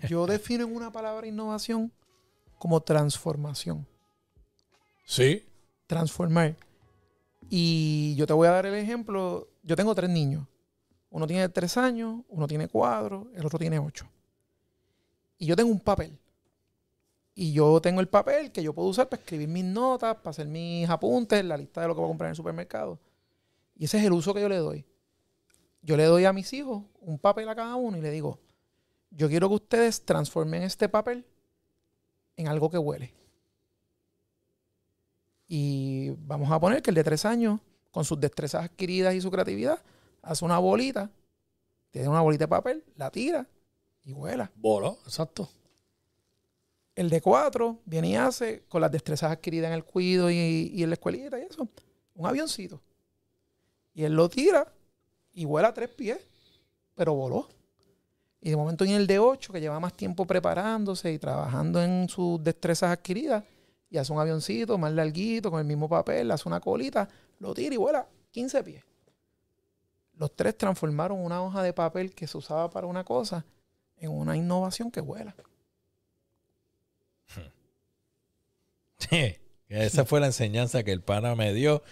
yo defino en una palabra innovación como transformación. Sí. transformar. Y yo te voy a dar el ejemplo. Yo tengo tres niños. Uno tiene tres años, uno tiene cuatro, el otro tiene ocho. Y yo tengo un papel. Y yo tengo el papel que yo puedo usar para escribir mis notas, para hacer mis apuntes, la lista de lo que voy a comprar en el supermercado. Y ese es el uso que yo le doy. Yo le doy a mis hijos un papel a cada uno y le digo, yo quiero que ustedes transformen este papel en algo que huele. Y vamos a poner que el de tres años, con sus destrezas adquiridas y su creatividad, hace una bolita, tiene una bolita de papel, la tira y vuela. Bolo, exacto. El de cuatro viene y hace, con las destrezas adquiridas en el cuido y, y en la escuelita y eso, un avioncito. Y él lo tira y vuela tres pies, pero voló. Y de momento viene el de ocho, que lleva más tiempo preparándose y trabajando en sus destrezas adquiridas, y hace un avioncito más larguito, con el mismo papel, hace una colita, lo tira y vuela 15 pies. Los tres transformaron una hoja de papel que se usaba para una cosa en una innovación que vuela. Sí, esa fue la enseñanza que el pana me dio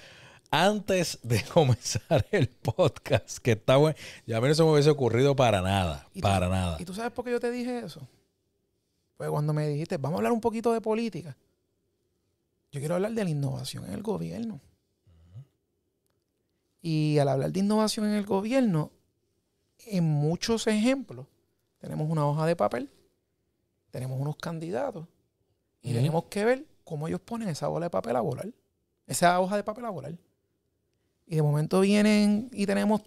antes de comenzar el podcast, que está bueno. Ya a mí no se me hubiese ocurrido para nada, ¿Y tú- para nada. ¿Y tú sabes por qué yo te dije eso? Pues cuando me dijiste, vamos a hablar un poquito de política. Yo quiero hablar de la innovación en el gobierno. Y al hablar de innovación en el gobierno, en muchos ejemplos, tenemos una hoja de papel, tenemos unos candidatos, y tenemos que ver cómo ellos ponen esa bola de papel a volar, esa hoja de papel a volar. Y de momento vienen y tenemos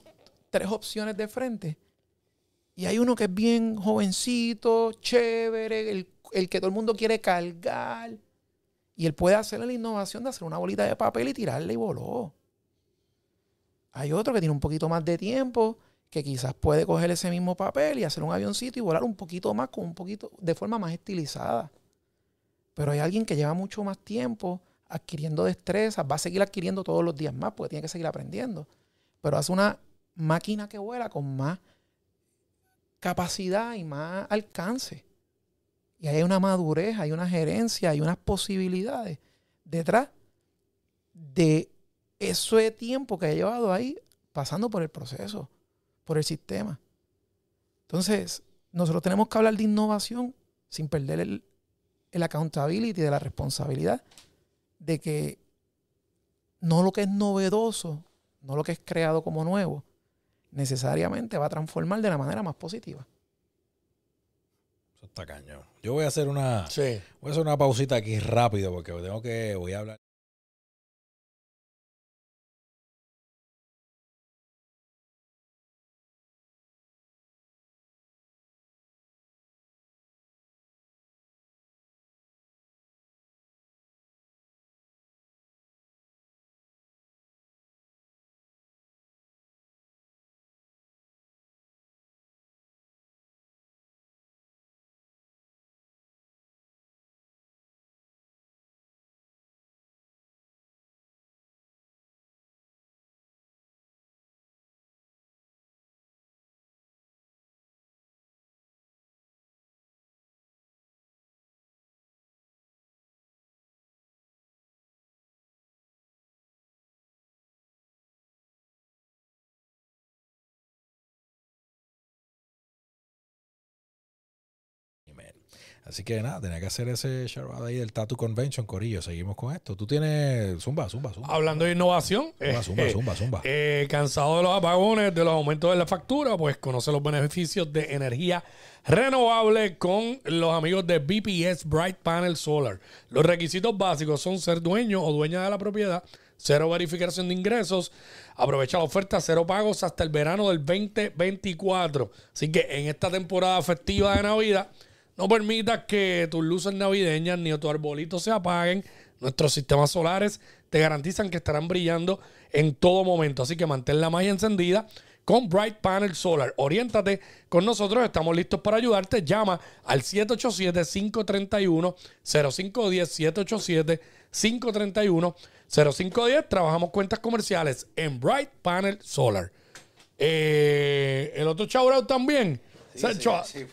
tres opciones de frente. Y hay uno que es bien jovencito, chévere, el, el que todo el mundo quiere cargar. Y él puede hacer la innovación de hacer una bolita de papel y tirarla y voló. Hay otro que tiene un poquito más de tiempo, que quizás puede coger ese mismo papel y hacer un avioncito y volar un poquito más, con un poquito, de forma más estilizada. Pero hay alguien que lleva mucho más tiempo adquiriendo destrezas, va a seguir adquiriendo todos los días más, porque tiene que seguir aprendiendo. Pero hace una máquina que vuela con más capacidad y más alcance. Y hay una madurez, hay una gerencia, hay unas posibilidades detrás de ese tiempo que ha llevado ahí pasando por el proceso, por el sistema. Entonces, nosotros tenemos que hablar de innovación sin perder el, el accountability de la responsabilidad de que no lo que es novedoso, no lo que es creado como nuevo, necesariamente va a transformar de la manera más positiva. Eso está cañón. Yo voy a hacer una, Sí. voy a hacer una pausita aquí rápido porque tengo que, voy a hablar. Así que nada, tenía que hacer ese shout out ahí del Tattoo Convention, Corillo. Seguimos con esto. Tú tienes. Zumba, zumba, zumba. Hablando de innovación, Zumba, zumba, eh, zumba, zumba. eh, cansado de los apagones, de los aumentos de la factura, pues conoce los beneficios de energía renovable con los amigos de BPS Bright Panel Solar. Los requisitos básicos son ser dueño o dueña de la propiedad, cero verificación de ingresos, aprovecha la oferta, cero pagos hasta el verano del 2024. Así que en esta temporada festiva de Navidad, no permitas que tus luces navideñas ni tu arbolito se apaguen. Nuestros sistemas solares te garantizan que estarán brillando en todo momento. Así que mantén la magia encendida con Bright Panel Solar. Oriéntate con nosotros, estamos listos para ayudarte. Llama al 787-531-0510. 787-531-0510. Trabajamos cuentas comerciales en Bright Panel Solar. Eh, el otro shout también.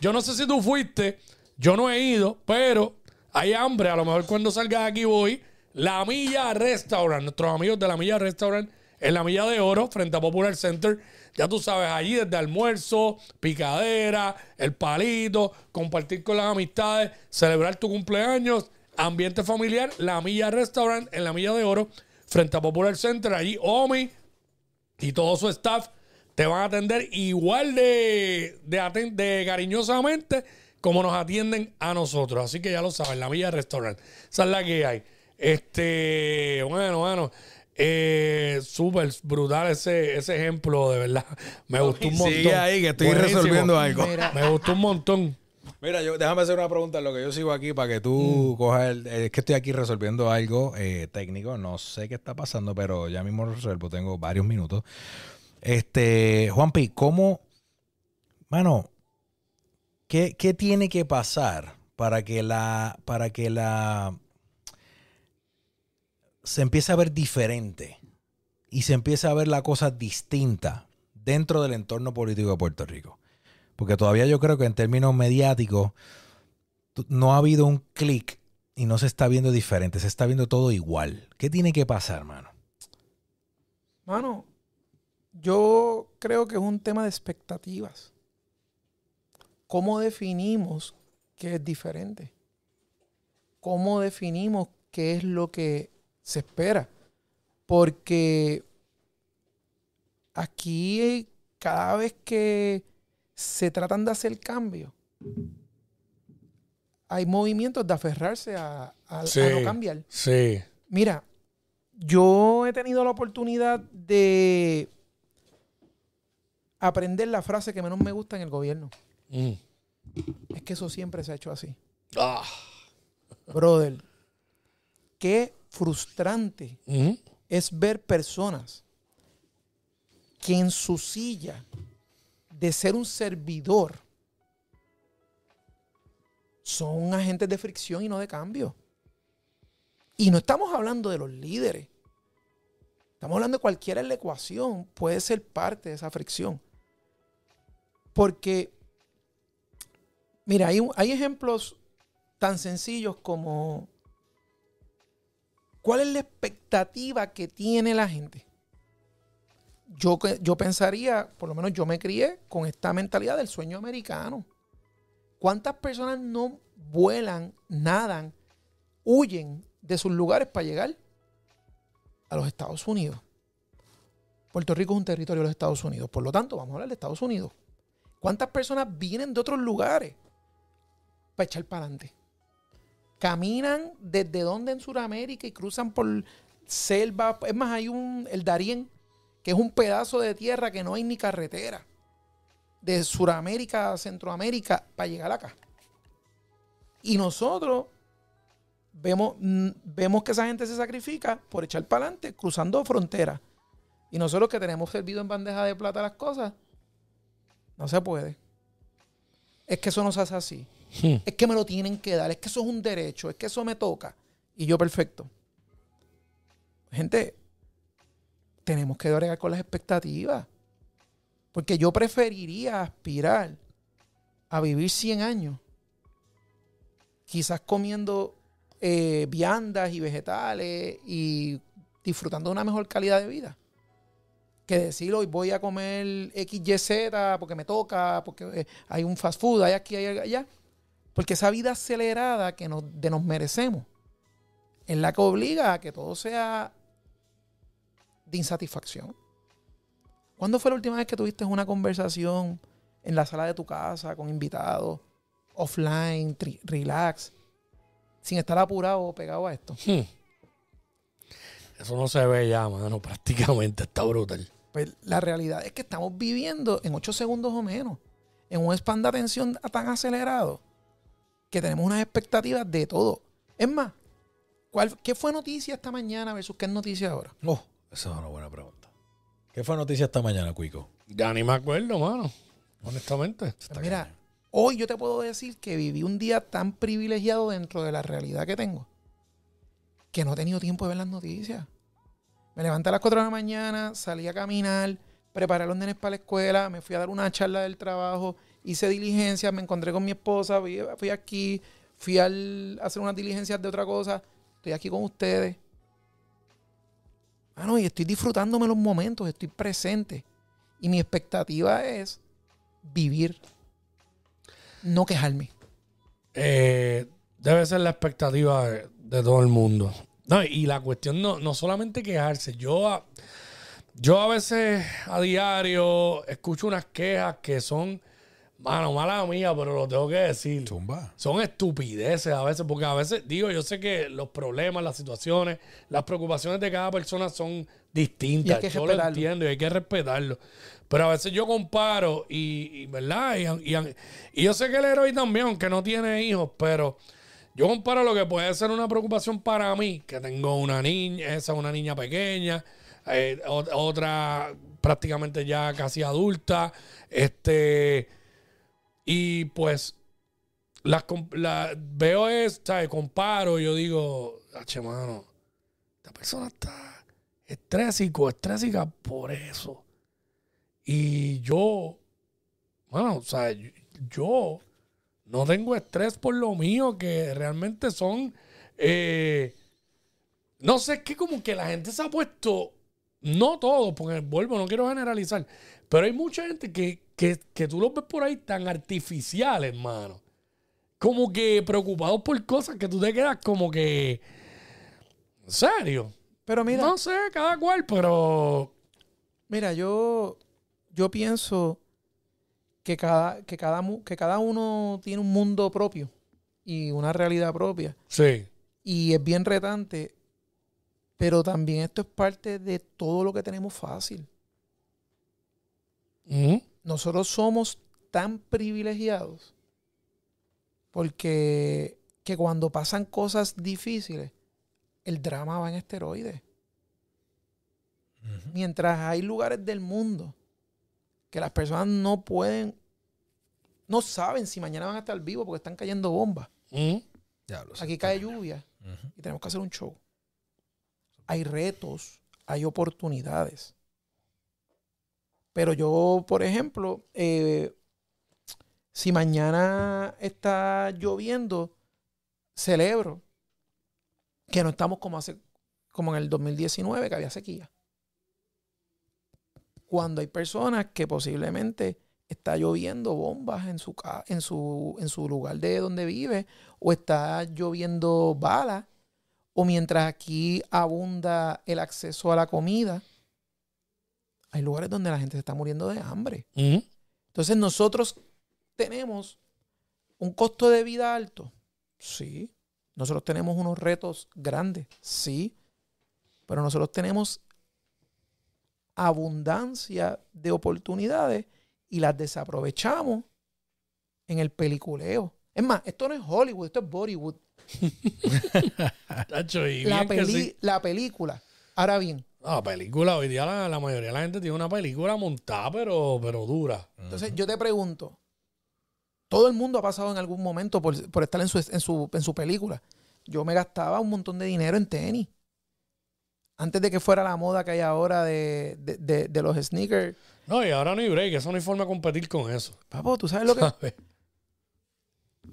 Yo no sé si tú fuiste, yo no he ido, pero hay hambre. A lo mejor cuando salga de aquí voy. La Milla Restaurant, nuestros amigos de la Milla Restaurant en la Milla de Oro, frente a Popular Center. Ya tú sabes, allí desde almuerzo, picadera, el palito, compartir con las amistades, celebrar tu cumpleaños, ambiente familiar, la Milla Restaurant en la Milla de Oro, frente a Popular Center. Allí Omi y todo su staff te van a atender igual de, de, de cariñosamente como nos atienden a nosotros. Así que ya lo saben, la Villa Restaurant. Esa es la que hay. Este, bueno, bueno. Eh, Súper brutal ese, ese ejemplo, de verdad. Me gustó un montón. Sigue ahí que estoy Buenísimo. resolviendo algo. Mira, Me gustó un montón. Mira, yo, déjame hacer una pregunta en lo que yo sigo aquí para que Mm. tú cojas el. Es que estoy aquí resolviendo algo eh, técnico. No sé qué está pasando, pero ya mismo lo resuelvo. Tengo varios minutos. Este, Juanpi, ¿cómo. Mano, ¿qué, tiene que pasar para que la. para que la. se empiece a ver diferente y se empiece a ver la cosa distinta dentro del entorno político de Puerto Rico? Porque todavía yo creo que en términos mediáticos no ha habido un clic y no se está viendo diferente, se está viendo todo igual. ¿Qué tiene que pasar, mano? Mano, yo creo que es un tema de expectativas. ¿Cómo definimos qué es diferente? ¿Cómo definimos qué es lo que se espera? Porque aquí cada vez que se tratan de hacer cambios, hay movimientos de aferrarse a, a- a Sí. no cambiar. Sí. Mira, yo he tenido la oportunidad de aprender la frase que menos me gusta en el gobierno. Mm. Es que eso siempre se ha hecho así. Ah. Brother, qué frustrante Ujú. es ver personas que en su silla de ser un servidor son agentes de fricción y no de cambio. Y no estamos hablando de los líderes. Estamos hablando de cualquiera en la ecuación puede ser parte de esa fricción. Porque, mira, hay, hay ejemplos tan sencillos como cuál es la expectativa que tiene la gente. Yo, yo pensaría, por lo menos yo me crié con esta mentalidad del sueño americano. ¿Cuántas personas no vuelan, nadan, huyen de sus lugares para llegar a los Estados Unidos? Puerto Rico es un territorio de los Estados Unidos, por lo tanto, vamos a hablar de Estados Unidos. ¿Cuántas personas vienen de otros lugares para echar para adelante? Caminan desde donde en Sudamérica y cruzan por selva. Es más, hay un, el Darién, que es un pedazo de tierra que no hay ni carretera. De Sudamérica a Centroamérica para llegar acá. Y nosotros vemos, vemos que esa gente se sacrifica por echar para adelante, cruzando fronteras. Y nosotros que tenemos servido en bandeja de plata las cosas, no se puede. Es que eso no se hace así. Hmm. Es que me lo tienen que dar. Es que eso es un derecho. Es que eso me toca. Y yo, perfecto. Gente, tenemos que bregar con las expectativas. Porque yo preferiría aspirar a vivir 100 años. Quizás comiendo eh, viandas y vegetales y disfrutando de una mejor calidad de vida que decir hoy voy a comer XYZ porque me toca, porque eh, hay un fast food, hay aquí, hay allá. Porque esa vida acelerada que nos, de nos merecemos es la que obliga a que todo sea de insatisfacción. ¿Cuándo fue la última vez que tuviste una conversación en la sala de tu casa con invitados, offline, relax, sin estar apurado o pegado a esto? Hmm. Eso no se ve ya, mano. Prácticamente está brutal. Pues la realidad es que estamos viviendo en 8 segundos o menos, en un span de atención tan acelerado, que tenemos unas expectativas de todo. Es más, ¿cuál, ¿qué fue noticia esta mañana versus qué es noticia ahora? Oh, esa es una buena pregunta. ¿Qué fue noticia esta mañana, Cuico? Ya ni me acuerdo, mano. Honestamente. Pues mira, cañón. hoy yo te puedo decir que viví un día tan privilegiado dentro de la realidad que tengo, que no he tenido tiempo de ver las noticias. Me levanté a las 4 de la mañana, salí a caminar, preparé a los nenes para la escuela, me fui a dar una charla del trabajo, hice diligencias, me encontré con mi esposa, fui, fui aquí, fui al- a hacer unas diligencias de otra cosa, estoy aquí con ustedes. Ah, y estoy disfrutándome los momentos, estoy presente. Y mi expectativa es vivir, no quejarme. Eh, debe ser la expectativa de, de todo el mundo. No, y la cuestión no, no solamente quejarse. Yo a, yo a veces a diario escucho unas quejas que son, mano, mala mía, pero lo tengo que decir. Zumba. Son estupideces a veces, porque a veces, digo, yo sé que los problemas, las situaciones, las preocupaciones de cada persona son distintas. Y hay que yo lo entiendo y hay que respetarlo. Pero a veces yo comparo y, y, ¿verdad? Y, y- y yo sé que el héroe también, aunque no tiene hijos, pero yo comparo lo que puede ser una preocupación para mí, que tengo una niña, esa es una niña pequeña, eh, ot- otra prácticamente ya casi adulta, este, y pues las, veo esta, comparo, y yo digo, che, mano, esta persona está estrésico, estrésica por eso. Y yo, bueno, o sea, yo no tengo estrés por lo mío, que realmente son, eh, no sé, es que como que la gente se ha puesto, no todo, porque vuelvo, no quiero generalizar, pero hay mucha gente que, que, que tú los ves por ahí tan artificiales, hermano. Como que preocupados por cosas que tú te quedas como que, ¿en serio? Pero mira, No sé, cada cual, pero mira, yo, yo pienso que cada, que, cada, que cada uno tiene un mundo propio y una realidad propia. sí. Y es bien retante, pero también esto es parte de todo lo que tenemos fácil. Ujú. Nosotros somos tan privilegiados porque que cuando pasan cosas difíciles, el drama va en esteroides. Mientras hay lugares del mundo que las personas no pueden, no saben si mañana van a estar vivos porque están cayendo bombas. Mm. Aquí cae lluvia y tenemos que hacer un show. Hay retos, hay oportunidades. Pero yo, por ejemplo, eh, si mañana está lloviendo, celebro que no estamos como hace como en el 2019 que había sequía. Cuando hay personas que posiblemente está lloviendo bombas en su, en su, en su lugar de donde vive, o está lloviendo balas, o mientras aquí abunda el acceso a la comida, hay lugares donde la gente se está muriendo de hambre. Entonces nosotros tenemos un costo de vida alto, sí. Nosotros tenemos unos retos grandes, sí. Pero nosotros tenemos abundancia de oportunidades y las desaprovechamos en el peliculeo. Es más, esto no es Hollywood, esto es Bollywood. Peli- sí. la película. Ahora bien, No, película, hoy día la, la mayoría de la gente tiene una película montada, pero, pero dura. entonces yo te pregunto, todo el mundo ha pasado en algún momento por, por estar en su, en, su, en su película. Yo me gastaba un montón de dinero en tenis. Antes de que fuera la moda que hay ahora de, de- de- de los sneakers. No, y ahora no hay break, eso no hay forma de competir con eso. Papo, ¿tú sabes lo que? ¿sabes?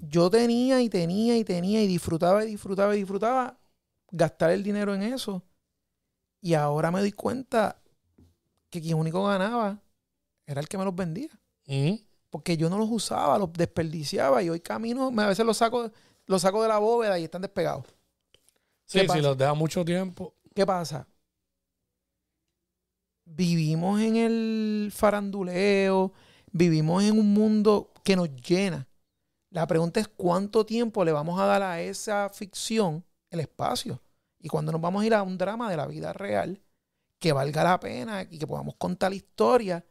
yo tenía y tenía y tenía y disfrutaba y disfrutaba y disfrutaba gastar el dinero en eso. Y ahora me doy cuenta que quien único ganaba era el que me los vendía. Mm. Porque yo no los usaba, los desperdiciaba y hoy camino, me- a veces los saco, los saco de la bóveda y están despegados. Sí, ¿Qué si los deja mucho tiempo. ¿Qué pasa? Vivimos en el faranduleo, vivimos en un mundo que nos llena. La pregunta es cuánto tiempo le vamos a dar a esa ficción el espacio. Y cuando nos vamos a ir a un drama de la vida real que valga la pena y que podamos contar historias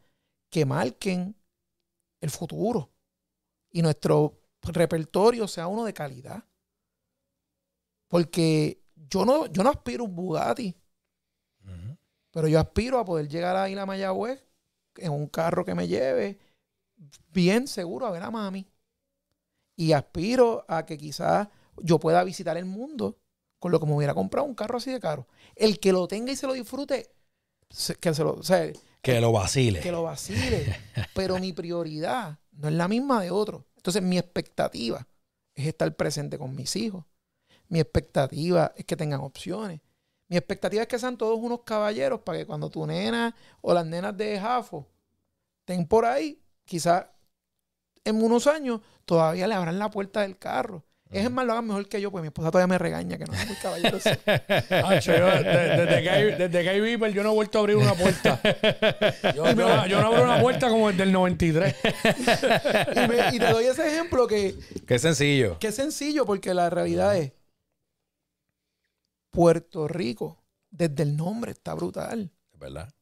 que marquen el futuro. Y nuestro repertorio sea uno de calidad. Porque yo no, yo no aspiro a un Bugatti. Pero yo aspiro a poder llegar a Isla Mayagüez en un carro que me lleve bien seguro a ver a mami. Y aspiro a que quizás yo pueda visitar el mundo con lo que me hubiera comprado un carro así de caro. El que lo tenga y se lo disfrute, que se lo, o sea, Que lo vacile. que lo vacile. Pero mi prioridad no es la misma de otro. Entonces mi expectativa es estar presente con mis hijos. Mi expectativa es que tengan opciones. Mi expectativa es que sean todos unos caballeros para que cuando tu nena o las nenas de Jafo estén por ahí, quizás en unos años todavía le abran la puerta del carro. Es más, lo hagan mejor que yo, pues mi esposa todavía me regaña que no soy muy caballeroso. Hacho, yo, de- desde, que hay, desde que hay Viper, yo no he vuelto a abrir una puerta. Yo, yo- yo no abro una puerta como desde el 93. y, me- y te doy ese ejemplo que, Qué sencillo. Qué sencillo, porque la realidad es Puerto Rico, desde el nombre, está brutal. Es verdad.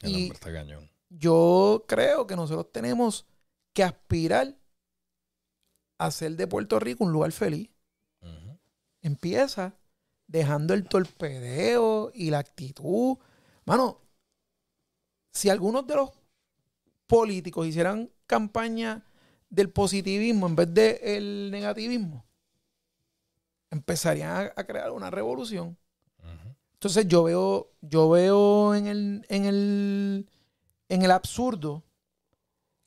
El Y- nombre está cañón. Yo creo que nosotros tenemos que aspirar hacer de Puerto Rico un lugar feliz. Empieza dejando el torpedeo y la actitud. Mano, si algunos de los políticos hicieran campaña del positivismo en vez del negativismo, empezarían a, crear una revolución. Entonces yo veo, yo veo en el, en el, en el absurdo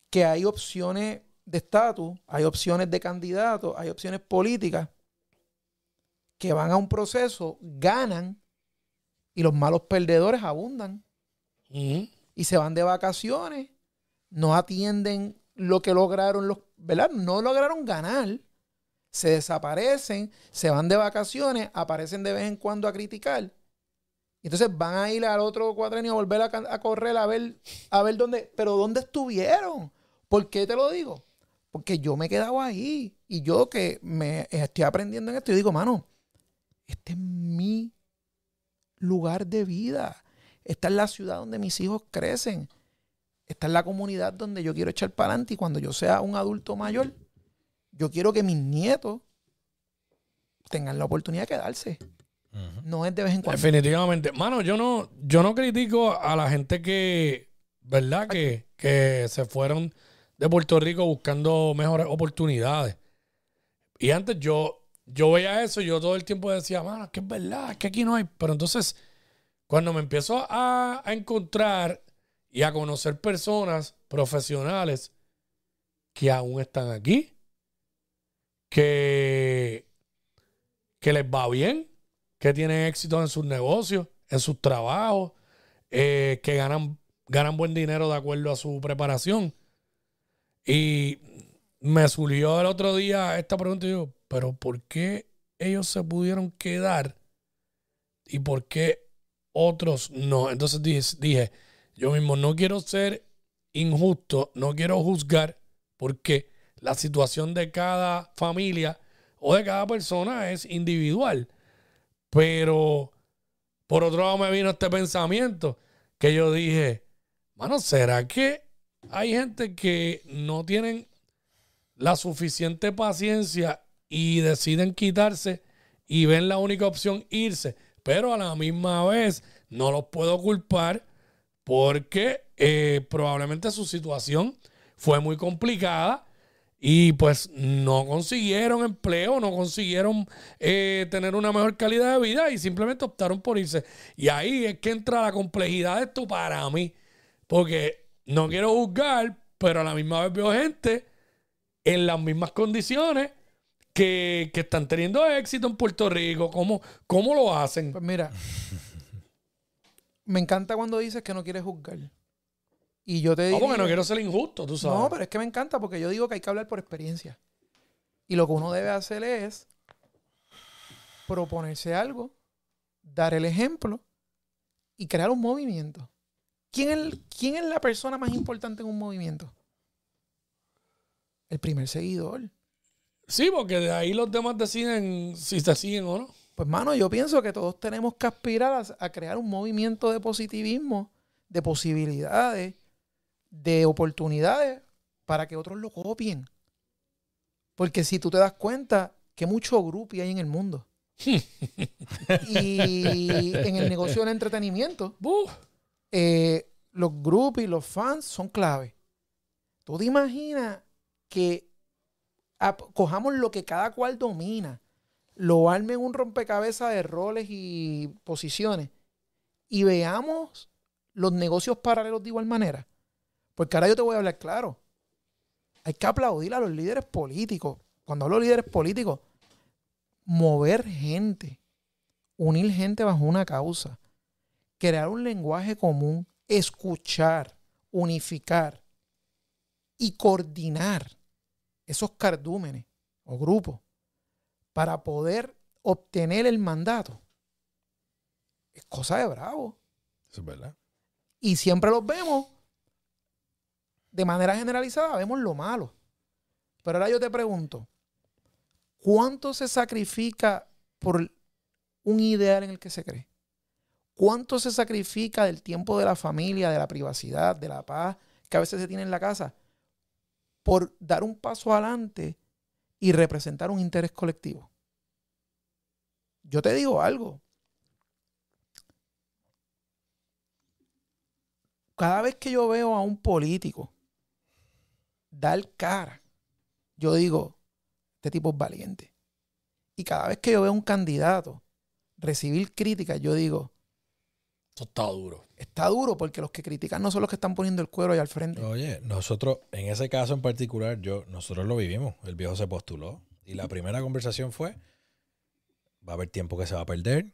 que hay opciones de estatus, hay opciones de candidatos, hay opciones políticas que van a un proceso, ganan y los malos perdedores abundan y se van de vacaciones, no atienden lo que lograron los, ¿verdad? No lograron ganar, se desaparecen, se van de vacaciones, aparecen de vez en cuando a criticar. Y entonces van a ir al otro cuatrenio a volver a, a correr a ver, a ver dónde, pero dónde estuvieron. ¿Por qué te lo digo? Porque yo me he quedado ahí y yo que me estoy aprendiendo en esto, yo digo, mano, este es mi lugar de vida. Esta es la ciudad donde mis hijos crecen. Esta es la comunidad donde yo quiero echar para adelante y cuando yo sea un adulto mayor, yo quiero que mis nietos tengan la oportunidad de quedarse. No es de vez en cuando. Definitivamente. Mano, yo no, yo no critico a la gente que ¿verdad? Que, que se fueron de Puerto Rico buscando mejores oportunidades. Y antes yo, yo veía eso yo todo el tiempo decía, mano, es que es verdad, es que aquí no hay. Pero entonces, cuando me empiezo a, a encontrar y a conocer personas profesionales que aún están aquí, que, que les va bien, que tienen éxito en sus negocios, en sus trabajos, eh, que ganan, ganan buen dinero de acuerdo a su preparación. Y me surgió el otro día esta pregunta y digo, pero ¿por qué ellos se pudieron quedar y por qué otros no? Entonces dije, dije yo mismo no quiero ser injusto, no quiero juzgar porque la situación de cada familia o de cada persona es individual. Pero por otro lado me vino este pensamiento que yo dije, mano, ¿será que hay gente que no tienen la suficiente paciencia y deciden quitarse y ven la única opción irse? Pero a la misma vez no los puedo culpar porque eh, probablemente su situación fue muy complicada y pues no consiguieron empleo, no consiguieron eh, tener una mejor calidad de vida y simplemente optaron por irse. Y ahí es que entra la complejidad de esto para mí, porque no quiero juzgar, pero a la misma vez veo gente en las mismas condiciones que, que están teniendo éxito en Puerto Rico. ¿Cómo, cómo lo hacen? Pues mira, me encanta cuando dices que no quieres juzgar. Y yo te digo. No, porque no quiero ser injusto, tú sabes. No, pero es que me encanta porque yo digo que hay que hablar por experiencia. Y lo que uno debe hacer es proponerse algo, dar el ejemplo y crear un movimiento. ¿Quién es, ¿Quién es la persona más importante en un movimiento? El primer seguidor. Sí, porque de ahí los demás deciden si se siguen o no. Pues, mano, yo pienso que todos tenemos que aspirar a, a crear un movimiento de positivismo, de posibilidades, de oportunidades para que otros lo copien. Porque si tú te das cuenta que mucho grupo hay en el mundo. y en el negocio del entretenimiento, eh, los grupos y los fans son clave. ¿Tú te imaginas que cojamos lo que cada cual domina, lo arme en un rompecabezas de roles y posiciones y veamos los negocios paralelos de igual manera? Porque ahora yo te voy a hablar claro. Hay que aplaudir a los líderes políticos. Cuando hablo de líderes políticos, mover gente, unir gente bajo una causa, crear un lenguaje común, escuchar, unificar y coordinar esos cardúmenes o grupos para poder obtener el mandato. Es cosa de bravo. Eso es verdad. Y siempre los vemos de manera generalizada vemos lo malo. Pero ahora yo te pregunto, ¿cuánto se sacrifica por un ideal en el que se cree? ¿Cuánto se sacrifica del tiempo de la familia, de la privacidad, de la paz que a veces se tiene en la casa por dar un paso adelante y representar un interés colectivo? Yo te digo algo. Cada vez que yo veo a un político dar cara, yo digo, este tipo es valiente. Y cada vez que yo veo a un candidato recibir críticas, yo digo, esto está duro. Está duro porque los que critican no son los que están poniendo el cuero ahí al frente. Oye, nosotros, en ese caso en particular, yo, nosotros lo vivimos. El viejo se postuló. Y la primera conversación fue: va a haber tiempo que se va a perder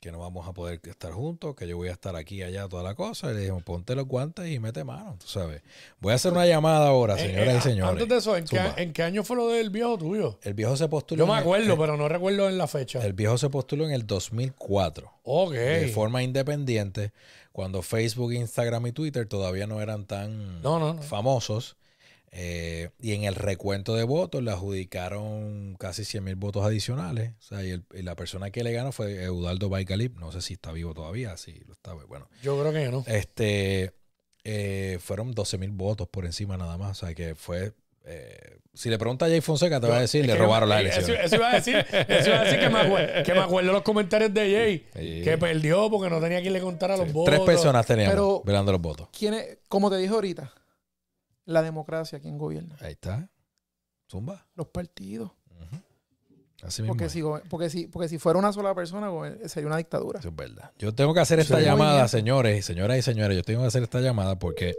que no vamos a poder estar juntos, que yo voy a estar aquí y allá, toda la cosa. Y le dijimos, ponte los guantes y mete mano, tú sabes. Voy a hacer una llamada ahora, Eh, señoras eh, y señores. Antes de eso, ¿en qué, en qué año fue lo del viejo tuyo? El viejo se postuló. Yo me acuerdo, eh, pero no recuerdo en la fecha. El viejo se postuló en el 2004. ok. De forma independiente, cuando Facebook, Instagram y Twitter todavía no eran tan No, no, no. famosos. Eh, y en el recuento de votos le adjudicaron casi 100 mil votos adicionales. O sea, y, el- y la persona que le ganó fue Eudaldo Baicalip. No sé si está vivo todavía, si lo está. Bueno, Yo creo que no. este eh, fueron 12 mil votos por encima nada más. O sea, que fue eh, si le pregunta a Jay Fonseca, te va a decir, le robaron las yo- eso, elecciones. eso iba a decir, eso iba a decir que me, acuerdo, que me acuerdo los comentarios de Jay, Sí. que perdió porque no tenía quien le contara los votos. Tres personas teníamos Pero- velando los votos. ¿Quién es- como te dije ahorita, la democracia, ¿quién gobierna? Ahí está. Zumba. Los partidos. Así mismo. Porque si, porque, si, porque si fuera una sola persona, sería una dictadura. Eso es verdad. Yo tengo que hacer esta Sí. llamada, señores y señoras y señores. Yo tengo que hacer esta llamada porque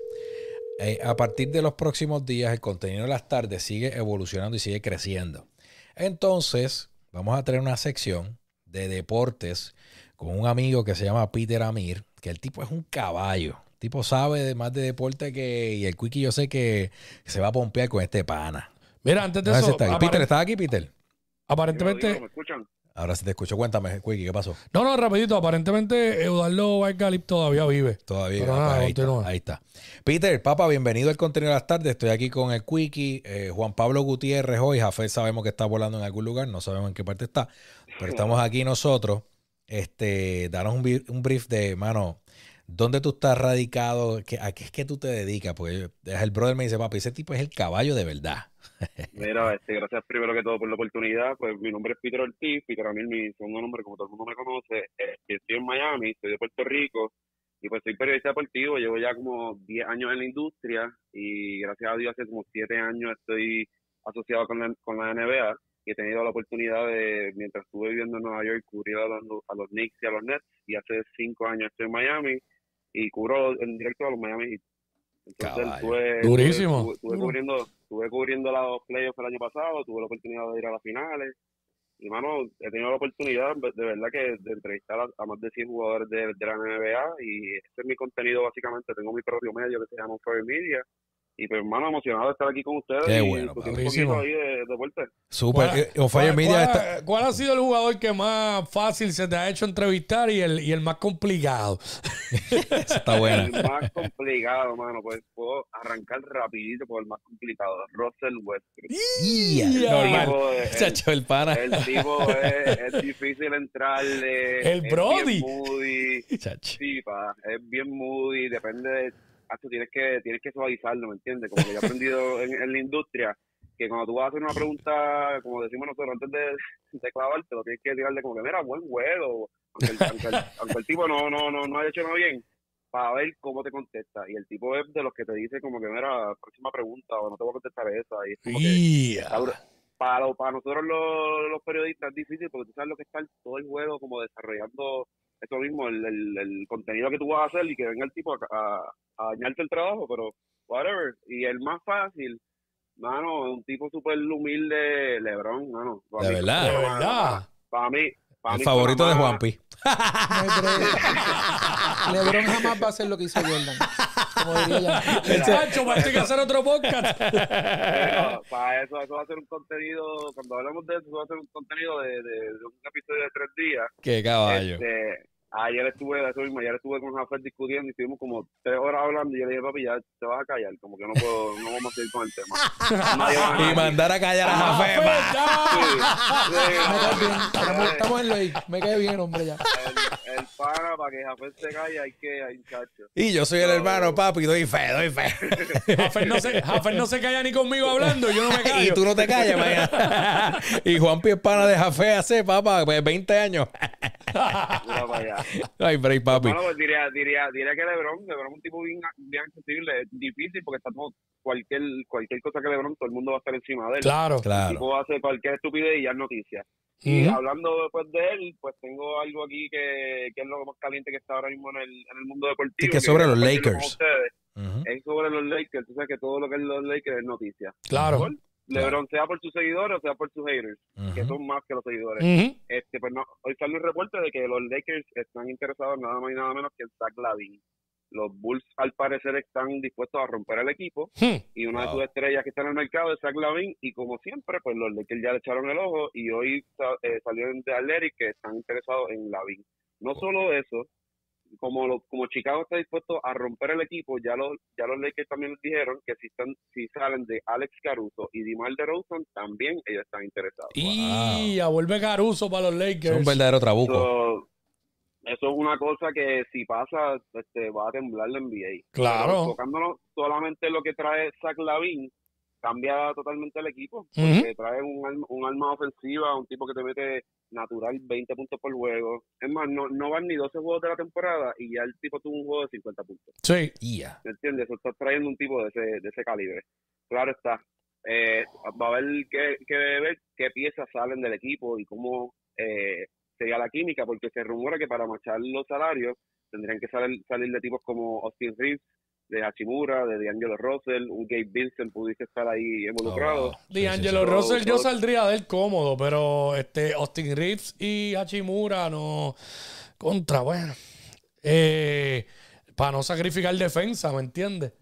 eh, a partir de los próximos días el contenido de las tardes sigue evolucionando y sigue creciendo. Entonces, vamos a tener una sección de deportes con un amigo que se llama Peter Amir, que el tipo es un caballo. Tipo sabe de más de deporte que... Y el Quickie yo sé que se va a pompear con este pana. Mira, antes de si eso, está ahí. aparent- Peter, ¿estás aquí, Peter? aparentemente, ¿Me escuchan? Ahora sí te escucho. Cuéntame, Quickie, ¿qué pasó? no, no, rapidito, aparentemente Eduardo Valgalip todavía vive. Todavía. Pero ah, pues ahí, está, continúa. ahí está. Peter, papá, bienvenido al contenido de las tardes. Estoy aquí con el Quickie, eh, Juan Pablo Gutiérrez hoy. Jafet sabemos que está volando en algún lugar, no sabemos en qué parte está, pero estamos aquí nosotros. Este, danos un brief de, mano, ¿dónde tú estás radicado? ¿Qué- ¿A qué es que tú te dedicas? Porque el brother me dice, papi, ese tipo es el caballo de verdad. Mira, este, gracias primero que todo por la oportunidad. Pues mi nombre es Peter Ortiz, Peter Amil, mi segundo nombre, como todo el mundo me conoce. Eh, estoy en Miami, soy de Puerto Rico y pues soy periodista deportivo. Llevo ya como 10 años en la industria y gracias a Dios hace como 7 años estoy asociado con la, con la NBA y he tenido la oportunidad de, mientras estuve viviendo en Nueva York, cubrir a los, a los Knicks y a los Nets y hace 5 años estoy en Miami y cubro en directo a los Miami Heat. Entonces, Caballo. tuve, Durísimo. Estuve, estuve cubriendo, estuve cubriendo los playoffs el año pasado, tuve la oportunidad de ir a las finales. Y, mano, he tenido la oportunidad de verdad que de entrevistar a, a más de 100 jugadores de, de la NBA y ese es mi contenido básicamente. Tengo mi propio medio que se llama Fair Media. Y, pues, hermano, emocionado de estar aquí con ustedes Qué y bueno, discutir un Durísimo. poquito ahí de. Súper. ¿Cuál- Eh, cuál- está... ¿Cuál ha sido el jugador que más fácil se te ha hecho entrevistar y el, y el más complicado? Está buena. El más complicado, mano, pues puedo arrancar rapidito por el más complicado. Russell Westbrook. Ya. Normal. Tipo, el- Chacho, el pana. El tipo es, es difícil entrarle. El es Brody. bien moody. Chacho. Sí, pa, es bien moody. Depende de. Hacho, tienes que tienes que suavizarlo, ¿me entiendes? Como que yo he aprendido en, en la industria que cuando tú vas a hacer una pregunta, como decimos nosotros, antes de, de clavarte, lo tienes que tirarle como que, mira, buen juego. Aunque el, aunque el- aunque el tipo no, no, no, no haya hecho nada bien, para ver cómo te contesta. Y el tipo es de los que te dice como que, mira, próxima pregunta, o no te voy a contestar esa. Y es como que, para, para nosotros los, los periodistas es difícil porque tú sabes lo que está todo el juego como desarrollando eso mismo, el, el, el contenido que tú vas a hacer y que venga el tipo a, a, a dañarte el trabajo, pero whatever. Y el más fácil, mano, un tipo súper humilde, Lebron, mano. De verdad. De verdad. Para mí, El favorito de Juanpi. LeBron jamás va a hacer lo que hizo Jordan. Como diría esto hay que hacer otro podcast. Pero para eso, eso va a ser un contenido, cuando hablamos de eso, eso va a ser un contenido de, de, de un episodio de tres días. Qué caballo. Este, ayer estuve, eso mismo, ayer estuve con Jafet discutiendo y estuvimos como tres horas hablando y yo le dije, papi, ya te vas a callar, como que no puedo, no vamos a seguir con el tema. Y mandar a callar a pues, no, Estamos, estamos en ley. Me cae bien, hombre, ya. el, el pana, para que Jafet se calle, hay que, hay muchacho. Y yo soy el hermano, papi, doy fe, doy fe. Jafer no, se, no se calla ni conmigo hablando, yo no me callo. Y tú no te callas, mañana. y Juan es pana de Jafé hace, papá, pues 20 años. Mira para allá. Ay, break, papi. Bueno, pues diría, diría, diría que Lebron, Lebron es un tipo bien, bien accesible, es difícil porque está todo, cualquier, cualquier cosa que Lebron, todo el mundo va a estar encima de él. Claro. El Claro. tipo hace cualquier estupidez y ya es noticia. Y hablando después de él, pues tengo algo aquí que, que es lo más caliente que está ahora mismo en el, en el mundo deportivo. Sí, que es sobre los Lakers. Es sobre los Lakers. Tú sabes que todo lo que es los Lakers es noticia. Claro. Por LeBron, sea por sus seguidores o sea por sus haters, que son más que los seguidores. Este, pues no, hoy sale un reporte de que los Lakers están interesados nada más y nada menos que en Zach Lavin. Los Bulls, al parecer, están dispuestos a romper el equipo y una de sus estrellas que está en el mercado es Zach Lavin y como siempre pues los Lakers ya le echaron el ojo y hoy eh, salieron de Athletic que están interesados en Lavin. No solo eso como lo- como Chicago está dispuesto a romper el equipo ya los ya los Lakers también les dijeron que si están si salen de Alex Caruso y DeMar DeRozan también ellos están interesados Y ya vuelve Caruso para los Es Lakers. un verdadero trabuco. So, eso es una cosa que si pasa este va a temblar la NBA Claro. Pero enfocándonos solamente en lo que trae Zach Lavin cambia totalmente el equipo. Porque trae un, alma- un alma ofensiva, un tipo que te mete natural 20 puntos por juego. Es más, no, no van ni 12 juegos de la temporada y ya el tipo tuvo un juego de 50 puntos. Sí. Ya. ¿Me entiendes? Eso estás trayendo un tipo de ese, de ese calibre. Claro está. Eh, va a haber que, que ver qué piezas salen del equipo y cómo eh, sería la química, porque se rumora que para marchar los salarios tendrían que salir, salir de tipos como Austin Reeves, de Hachimura, de D'Angelo Russell, un Gabe Vincent pudiese estar ahí involucrado. Oh, wow. Sí, sí, D'Angelo sí. Russell yo saldría de él cómodo, pero este Austin Reeves y Hachimura no contra, bueno. Eh, para no sacrificar defensa, ¿me entiendes?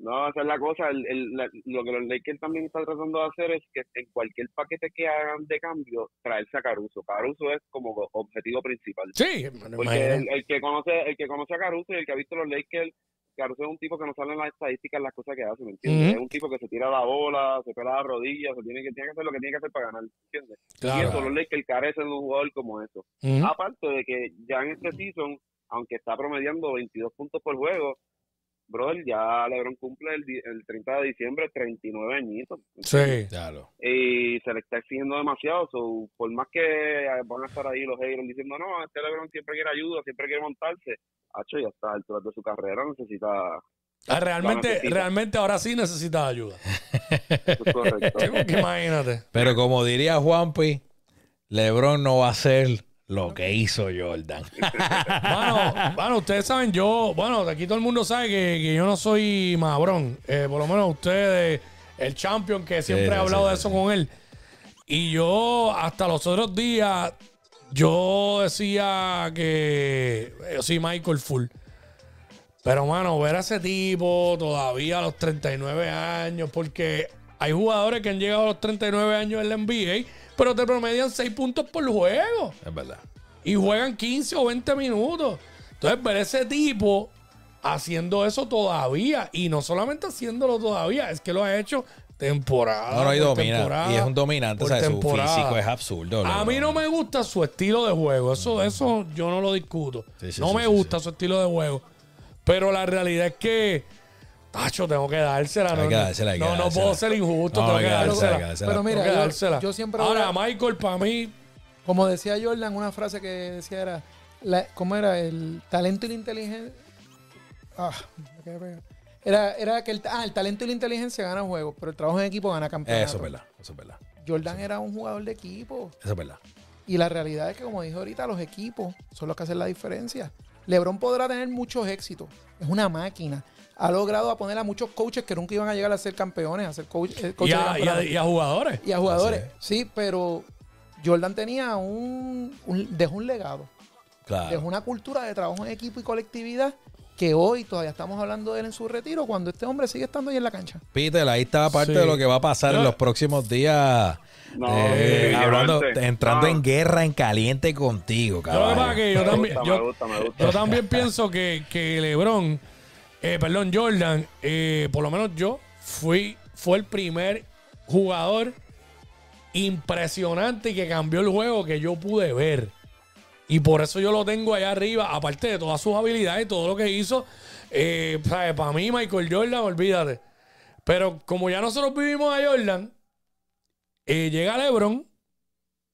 No, esa es la cosa. El, el- la- lo que los Lakers también están tratando de hacer es que en cualquier paquete que hagan de cambio, traerse a Caruso. Caruso es como objetivo principal. Sí, me Porque imagino. el, el que conoce el que conoce a Caruso y el que ha visto los Lakers, Caruso es un tipo que no sale en las estadísticas las cosas que hace, ¿me entiendes? Es un tipo que se tira la bola, se pela las rodillas, se tiene que, tiene que hacer lo que tiene que hacer para ganar, ¿me entiendes? Y Claro. eso, los Lakers carecen de un jugador como eso. Aparte de que ya en este season, aunque está promediando 22 puntos por juego, brother, ya LeBron cumple el, el 30 de diciembre 39 añitos. Sí. Claro. Y se le está exigiendo demasiado. So, por más que van a estar ahí los haters diciendo, no, este LeBron siempre quiere ayuda, siempre quiere montarse. Hacho, ya está a alturas de su carrera, necesita. Ah, realmente, realmente ahora sí necesitas ayuda. Eso es correcto. Sí, porque imagínate. Pero como diría Juanpi, LeBron no va a ser lo que hizo Jordan. Bueno, bueno, ustedes saben, yo, bueno, aquí todo el mundo sabe que, que yo no soy mabrón. Eh, por lo menos ustedes, el champion, que siempre sí, he hablado sí, de eso sí. con él. Y yo, hasta los otros días, yo decía que yo soy Michael Full. Pero, mano, ver a ese tipo todavía a los 39 años, porque hay jugadores que han llegado a los 39 años en la NBA, pero te promedian 6 puntos por juego Es verdad. y juegan 15 o 20 minutos. Entonces, ver ese tipo haciendo eso todavía y no solamente haciéndolo todavía, es que lo ha hecho temporada. No, no, y domina. temporada, Y es un dominante. O sea, su físico es absurdo. A mí no me gusta su estilo de juego. Eso, eso yo no lo discuto. Sí, sí, no sí, me gusta su estilo de juego. Pero la realidad es que, Tacho, tengo que dársela. Hay no, que no- dársela, hay que no, no dársela. puedo ser injusto. No, tengo hay que que dársela, dársela. hay que dársela. Pero mira, Tengo que yo- dársela. yo siempre Ahora, a- Michael, para mí, Como decía Jordan, una frase que decía era, la- ¿cómo era? El talento y la inteligencia... Ah, me quedé pegado. Era, era que el, ah, el talento y la inteligencia ganan juegos, pero el trabajo en equipo gana campeonato. Eso es verdad. Eso es verdad. Jordan era un jugador de equipo. Eso es verdad. Y la realidad es que, como dije ahorita, los equipos son los que hacen la diferencia. LeBron podrá tener muchos éxitos. Es una máquina. Ha logrado a poner a muchos coaches que nunca iban a llegar a ser campeones, a ser coach, eh, coaches y a, y a- campeonato. y a jugadores. Y a jugadores. Sí, pero Jordan tenía un, un- dejó un legado. Claro. Dejó una cultura de trabajo en equipo y colectividad que hoy todavía estamos hablando de él en su retiro cuando este hombre sigue estando ahí en la cancha. Peter, ahí está parte Sí. de lo que va a pasar en los próximos días. No, Eh, hablando, entrando No. en guerra en caliente contigo, gusta. yo también pienso que, que LeBron, eh, perdón, Jordan, eh, por lo menos yo, fui, fue el primer jugador impresionante que cambió el juego que yo pude ver. Y por eso yo lo tengo allá arriba, aparte de todas sus habilidades todo lo que hizo. Eh, para mí, Michael Jordan, olvídate. Pero como ya nosotros vivimos a Jordan, eh, llega LeBron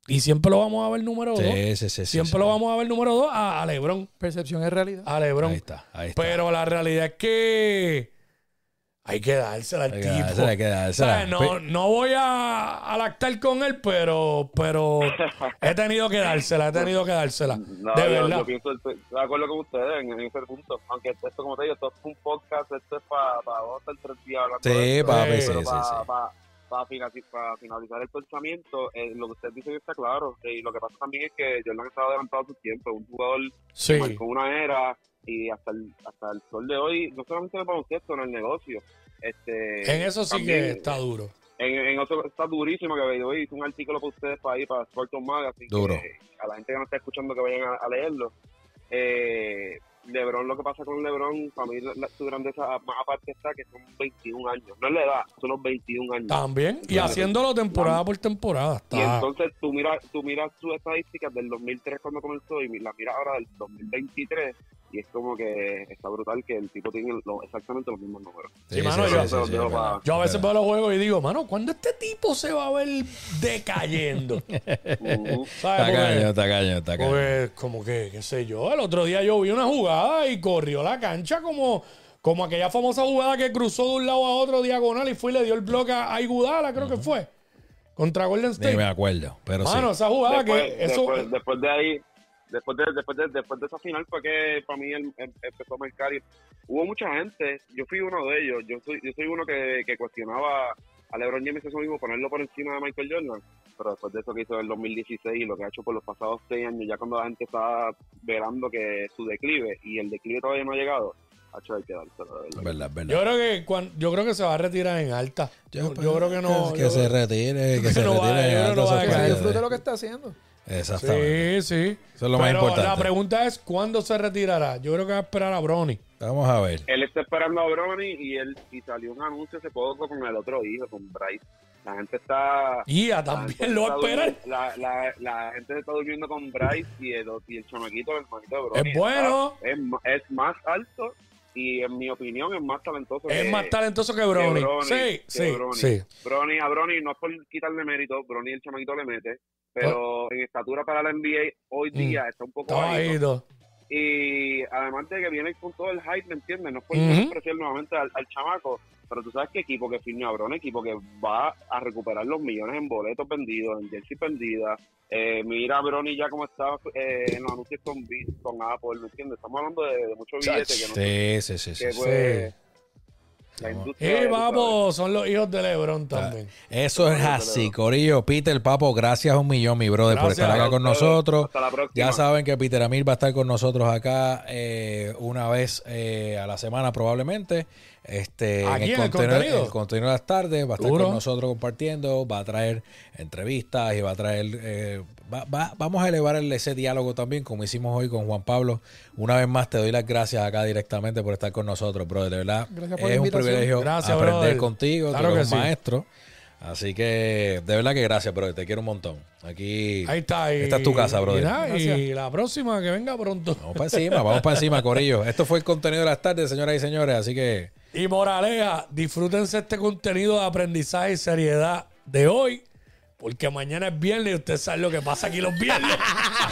y siempre lo vamos a ver número dos. Sí, sí, sí, Siempre sí. lo vamos a ver número dos a, a LeBron. Percepción es realidad. A LeBron. Ahí está, ahí está. Pero la realidad es que hay que dársela al Hay tipo. dársela, hay que dársela. No, no voy a, a lactar con él, pero, pero he tenido que dársela, he tenido que dársela. No, de yo, verdad. yo pienso, estoy de acuerdo con ustedes en, en ese punto. Aunque esto, como te digo, esto es un podcast, esto es para pa, vamos a estar tres días hablando de Sí, esto. papi, sí, pero sí, para sí. Finalizar, finalizar el pensamiento, eh, lo que usted dice está claro. Y lo que pasa también es que Jordan estaba adelantado a su tiempo. Un jugador Sí. que marcó una era y hasta el, hasta el sol de hoy, no solamente en el baloncesto, en el negocio. Este, En eso sí también, que está duro. En, en otro está durísimo que hoy hice un artículo para ustedes para ir para Sporton Magazine. Duro. que a la gente que no está escuchando que vayan a, a leerlo. Eh, Lebron, lo que pasa con Lebron, para mí la- su grandeza más aparte está que son 21 años. No es la edad, son los 21 años. También. Y Claro. haciéndolo temporada por temporada. Y Está. entonces tú miras, tú miras sus estadísticas del 2003 cuando comenzó y las miras ahora del 2023 y es como que está brutal que el tipo tiene lo- exactamente los mismos números. Sí, mano, yo- sí, sí, a veces Es veo los juegos y digo, mano, ¿cuándo este tipo se va a ver decayendo? Ujú. ¿Sabes? Está caño, Porque, está caño, está caño. porque como que, qué sé yo, el otro día yo vi una jugada y corrió la cancha como, como aquella famosa jugada que cruzó de un lado a otro diagonal y fue y le dio el bloque a Igudala, creo que fue. Contra Golden State. me acuerdo, pero Mano, sí. esa jugada después, que eso. después, después de ahí, después de, después de, después de esa final fue que para mí el- el- empezó a marcar y hubo mucha gente, yo fui uno de ellos, yo soy, yo soy uno que, que cuestionaba a LeBron James eso mismo, ponerlo por encima de Michael Jordan, pero después de eso que hizo en el 2016 y lo que ha hecho por los pasados seis años, ya cuando la gente estaba verando que su declive y el declive todavía no ha llegado, ha hecho hay que dárselo, de verdad. Verdad, verdad. Yo creo que cuan- yo creo que se va a retirar en alta. Yo, yo creo que no. Que, se retire, que que se no retire. no va a caer. disfrute lo que está haciendo. Exactamente. Sí, sí. Eso es lo más Pero importante. La pregunta es: ¿cuándo se retirará? Yo creo que va a esperar a Brony. Vamos a ver. él está esperando a Bronny y él y salió un anuncio hace poco con el otro hijo, con Bryce. La gente está Y a la gente también lo durmiendo- La, la, la gente está durmiendo con Bryce y el, y el chamaquito, el hermanito de Bronny. Es bueno. está- Es, más alto y en mi opinión es más talentoso Es que, más talentoso que que Brony. Sí, que sí, Bronny. sí. Bronny, a Bronny no es por quitarle mérito, Bronny el chamaquito le mete, pero en estatura para la NBA hoy Mm. día está un poco bajito. Y además de que viene con todo el hype, ¿me entiendes? No es por despreciar nuevamente al, al chamaco, pero tú sabes que equipo que firme a Bron, equipo que va a recuperar los millones en boletos vendidos, en jersey vendidas. Eh, mira a Brony ya como está eh, en los anuncios con, con Apple, ¿me entiendes? Estamos hablando de, de mucho billete que no Sí, sí, sí. sí, que sí. pues, la Y vamos, son los hijos de LeBron también. Eso es así, Corillo. Peter, papo, gracias un millón, mi brother, por estar acá con nosotros. Hasta la próxima. Ya saben que Peter Amir va a estar con nosotros acá eh, una vez eh, a la semana probablemente. Este, Aquí en el contenido, contenido. en el contenido de las tardes va a estar Duro. con nosotros compartiendo, va a traer entrevistas y va a traer, eh, va- va- vamos a elevar el- ese diálogo también como hicimos hoy con Juan Pablo. Una vez más te doy las gracias acá directamente por estar con nosotros, brother. De verdad, Gracias por la es un privilegio Gracias, aprender brother. contigo, Claro tú que un sí. maestro. Así que de verdad que gracias, brother. Te quiero un montón. Aquí Ahí está. Y, esta es tu casa, brother. Y, nada, y la próxima que venga pronto. Vamos para encima, vamos para encima, Corillo. Esto fue el contenido de las tardes, señoras y señores. Así que Y moraleja, disfrútense este contenido de aprendizaje y seriedad de hoy, porque mañana es viernes y usted sabe lo que pasa aquí los viernes.